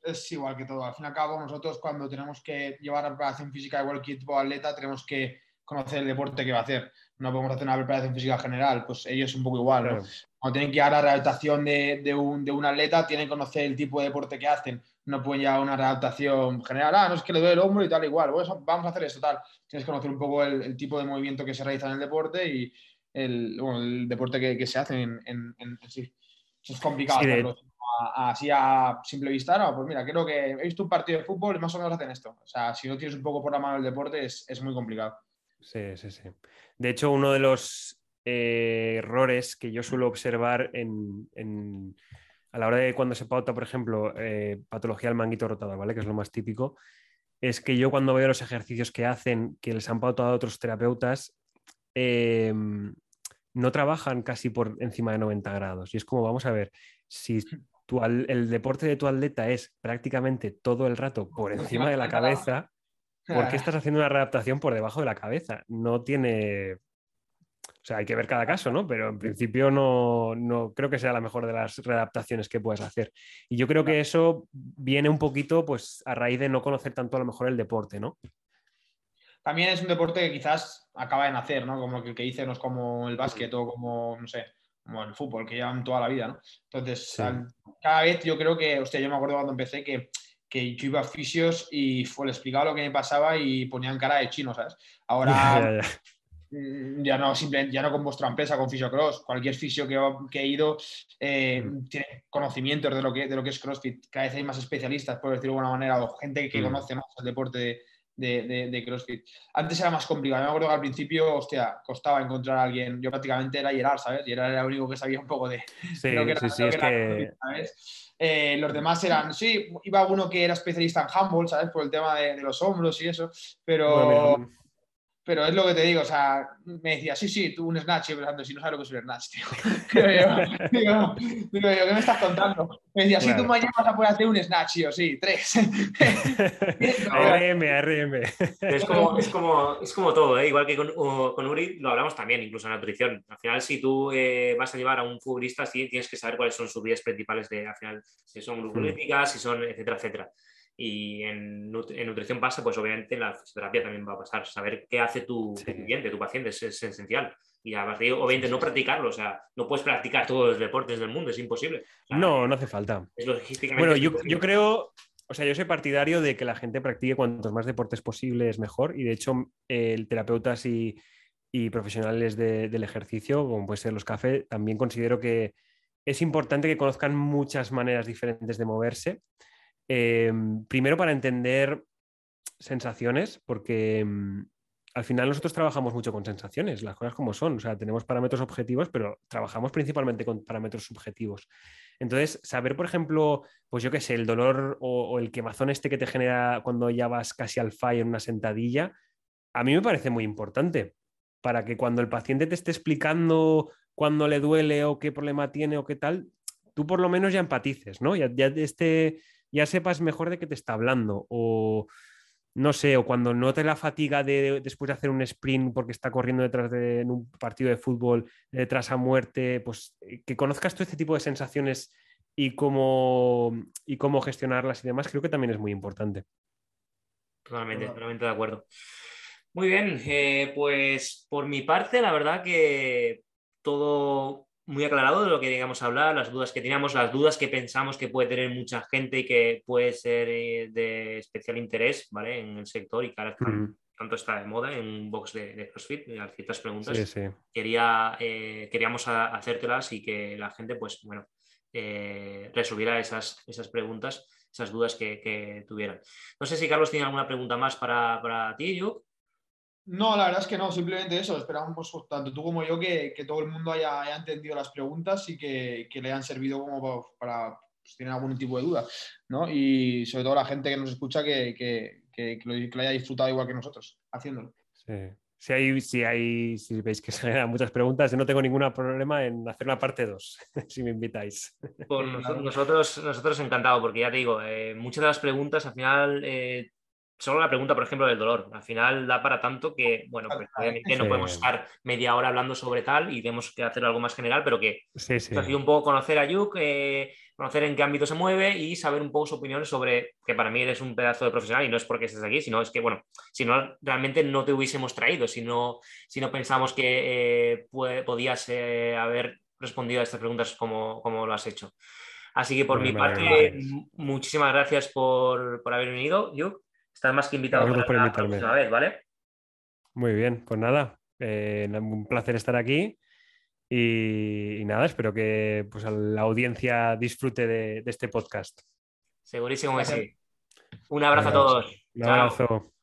S4: Es igual que todo. Al fin y al cabo, nosotros cuando tenemos que llevar a preparación física de cualquier tipo de atleta, tenemos que conocer el deporte que va a hacer. No podemos hacer una preparación física general, pues ellos es un poco igual, ¿no?
S5: Claro.
S4: Cuando tienen que dar la readaptación de, de un, de un atleta, tienen que conocer el tipo de deporte que hacen. No pueden llevar una readaptación general. Ah, no es que le doy el hombro y tal, igual. Pues vamos a hacer esto, tal. Tienes que conocer un poco el, el tipo de movimiento que se realiza en el deporte y el, bueno, el deporte que, que se hace en, en- en- sí. Eso es complicado.
S5: Sí, de-.
S4: A- así a simple vista, no, pues mira, creo que he visto un partido de fútbol y más o menos hacen esto. O sea, si no tienes un poco por la mano el deporte, es, es muy complicado.
S5: Sí, sí, sí. De hecho, uno de los eh, errores que yo suelo observar en, en a la hora de cuando se pauta, por ejemplo, eh, patología del manguito rotador, ¿vale? Que es lo más típico, es que yo cuando veo los ejercicios que hacen, que les han pautado a otros terapeutas, em, no trabajan casi por encima de 90 grados. Y es como, vamos a ver, si el deporte de tu atleta es prácticamente todo el rato por encima de la cabeza, ¿por qué estás haciendo una readaptación por debajo de la cabeza? No tiene... O sea, hay que ver cada caso, ¿no? Pero en principio no, no creo que sea la mejor de las readaptaciones que puedes hacer. Y yo creo que eso viene un poquito pues a raíz de no conocer tanto a lo mejor el deporte, ¿no?
S4: También es un deporte que quizás acaba de nacer, ¿no? Como el que dice, no es como el básquet o como, no sé, como el fútbol, que llevan toda la vida, ¿no? Entonces, cada vez yo creo que, hostia, yo me acuerdo cuando empecé que, que yo iba a fisios y fue, le explicaba lo que me pasaba y ponían cara de chino, ¿sabes? Ahora mm, ya, no simplemente, ya no con vuestra empresa, con Fisiocross, cualquier fisio que, que he ido eh, mm. tiene conocimientos de lo, que, de lo que es CrossFit. Cada vez hay más especialistas, por decirlo de alguna manera, o gente que mm. conoce más el deporte de, de, CrossFit. Antes era más complicado. me acuerdo que al principio, hostia, costaba encontrar a alguien. Yo prácticamente era Gerard, ¿sabes? Y era el único que sabía un poco de.
S5: Sí, sí, sí, es que...
S4: Eh, los demás eran, sí, iba uno que era especialista en handball, ¿sabes? Por el tema de, los hombros y eso, pero pero es lo que te digo, o sea, me decía, sí, sí, tú un snatch, y pensando, si no sabes lo que es un snatch, tío. digo, digo, ¿qué me estás contando? Me decía, si tú mañana vas a poder hacer un snatch, yo, sí, tres.
S5: RM, RM.
S1: Es como, es, como, es como todo, ¿eh? igual que con, con, Uri lo hablamos también, incluso en la nutrición. Al final, si tú eh, vas a llevar a un futbolista, sí, tienes que saber cuáles son sus vías principales de, al final, si son hmm. glucolíticas, si son, etcétera, etcétera. Y en, nutrición pasa, pues obviamente en la fisioterapia también va a pasar. Saber qué hace tu, cliente, tu paciente, es, esencial. Y además obviamente, no practicarlo. O sea, no puedes practicar todos los deportes del mundo, es imposible.
S5: no, no hace falta. bueno, yo, yo, creo, o sea, yo soy partidario de que la gente practique cuantos más deportes posibles mejor. Y de hecho, el terapeutas y, y profesionales del ejercicio, como puede ser los cafés, también considero que es importante que conozcan muchas maneras diferentes de moverse Em, primero para entender sensaciones, porque em, al final nosotros trabajamos mucho con sensaciones, las cosas como son, o sea, tenemos parámetros objetivos, pero trabajamos principalmente con parámetros subjetivos. Entonces, saber, por ejemplo, pues yo qué sé, el dolor o, el quemazón este que te genera cuando ya vas casi al fallo en una sentadilla, a mí me parece muy importante para que cuando el paciente te esté explicando cuándo le duele o qué problema tiene o qué tal, tú por lo menos ya empatices, ¿no? Ya, ya esté ya sepas mejor de qué te está hablando. O no sé, o cuando note la fatiga de, después de hacer un sprint porque está corriendo detrás de un partido de fútbol, detrás a muerte, pues eh, que conozcas todo este tipo de sensaciones y cómo, y cómo gestionarlas y demás, creo que también es muy importante.
S1: Totalmente, totalmente de acuerdo. Muy bien, eh, pues por mi parte, la verdad que todo muy aclarado de lo que queríamos hablar, las dudas que teníamos, las dudas que pensamos que puede tener mucha gente y que puede ser eh, de especial interés ¿vale? en el sector y que ahora tanto está de moda en un box de, CrossFit, hay ciertas preguntas. Quería, eh, queríamos hacértelas y que la gente, pues bueno, eh, resolviera esas, esas preguntas, esas dudas que, tuvieran. No sé si Carlos tiene alguna pregunta más para, para ti, yo.
S4: No, la verdad es que no, simplemente eso. Esperamos, pues, tanto tú como yo, que, todo el mundo haya, entendido las preguntas y que, le hayan servido como para, pues, tener algún tipo de duda, ¿no? Y sobre todo la gente que nos escucha que, lo, haya disfrutado igual que nosotros haciéndolo.
S5: Sí. Si, hay, si, hay, si veis que se generan muchas preguntas, yo no tengo ningún problema en hacer una parte 2, si me invitáis.
S1: Pues nosotros, nosotros encantados, porque ya te digo, eh, muchas de las preguntas al final eh, solo la pregunta, por ejemplo, del dolor. Al final da para tanto que, bueno, pues obviamente no podemos estar media hora hablando sobre tal y tenemos que hacer algo más general, pero que
S5: sí, sí.
S1: un poco conocer a Yuk, eh, conocer en qué ámbito se mueve y saber un poco su opinión sobre que para mí eres un pedazo de profesional y no es porque estés aquí, sino es que, bueno, si no, realmente no te hubiésemos traído, si no, si no pensamos que eh, podías eh, haber respondido a estas preguntas como, como lo has hecho. Así que por mi parte, muchísimas gracias por, por haber venido, Yuk. Estás más que invitado para la próxima vez, ¿vale?
S5: Muy bien, pues nada, eh, un placer estar aquí y, nada, espero que pues, la audiencia disfrute de, este podcast.
S1: Segurísimo que sí. Un abrazo a todos.
S5: Un abrazo.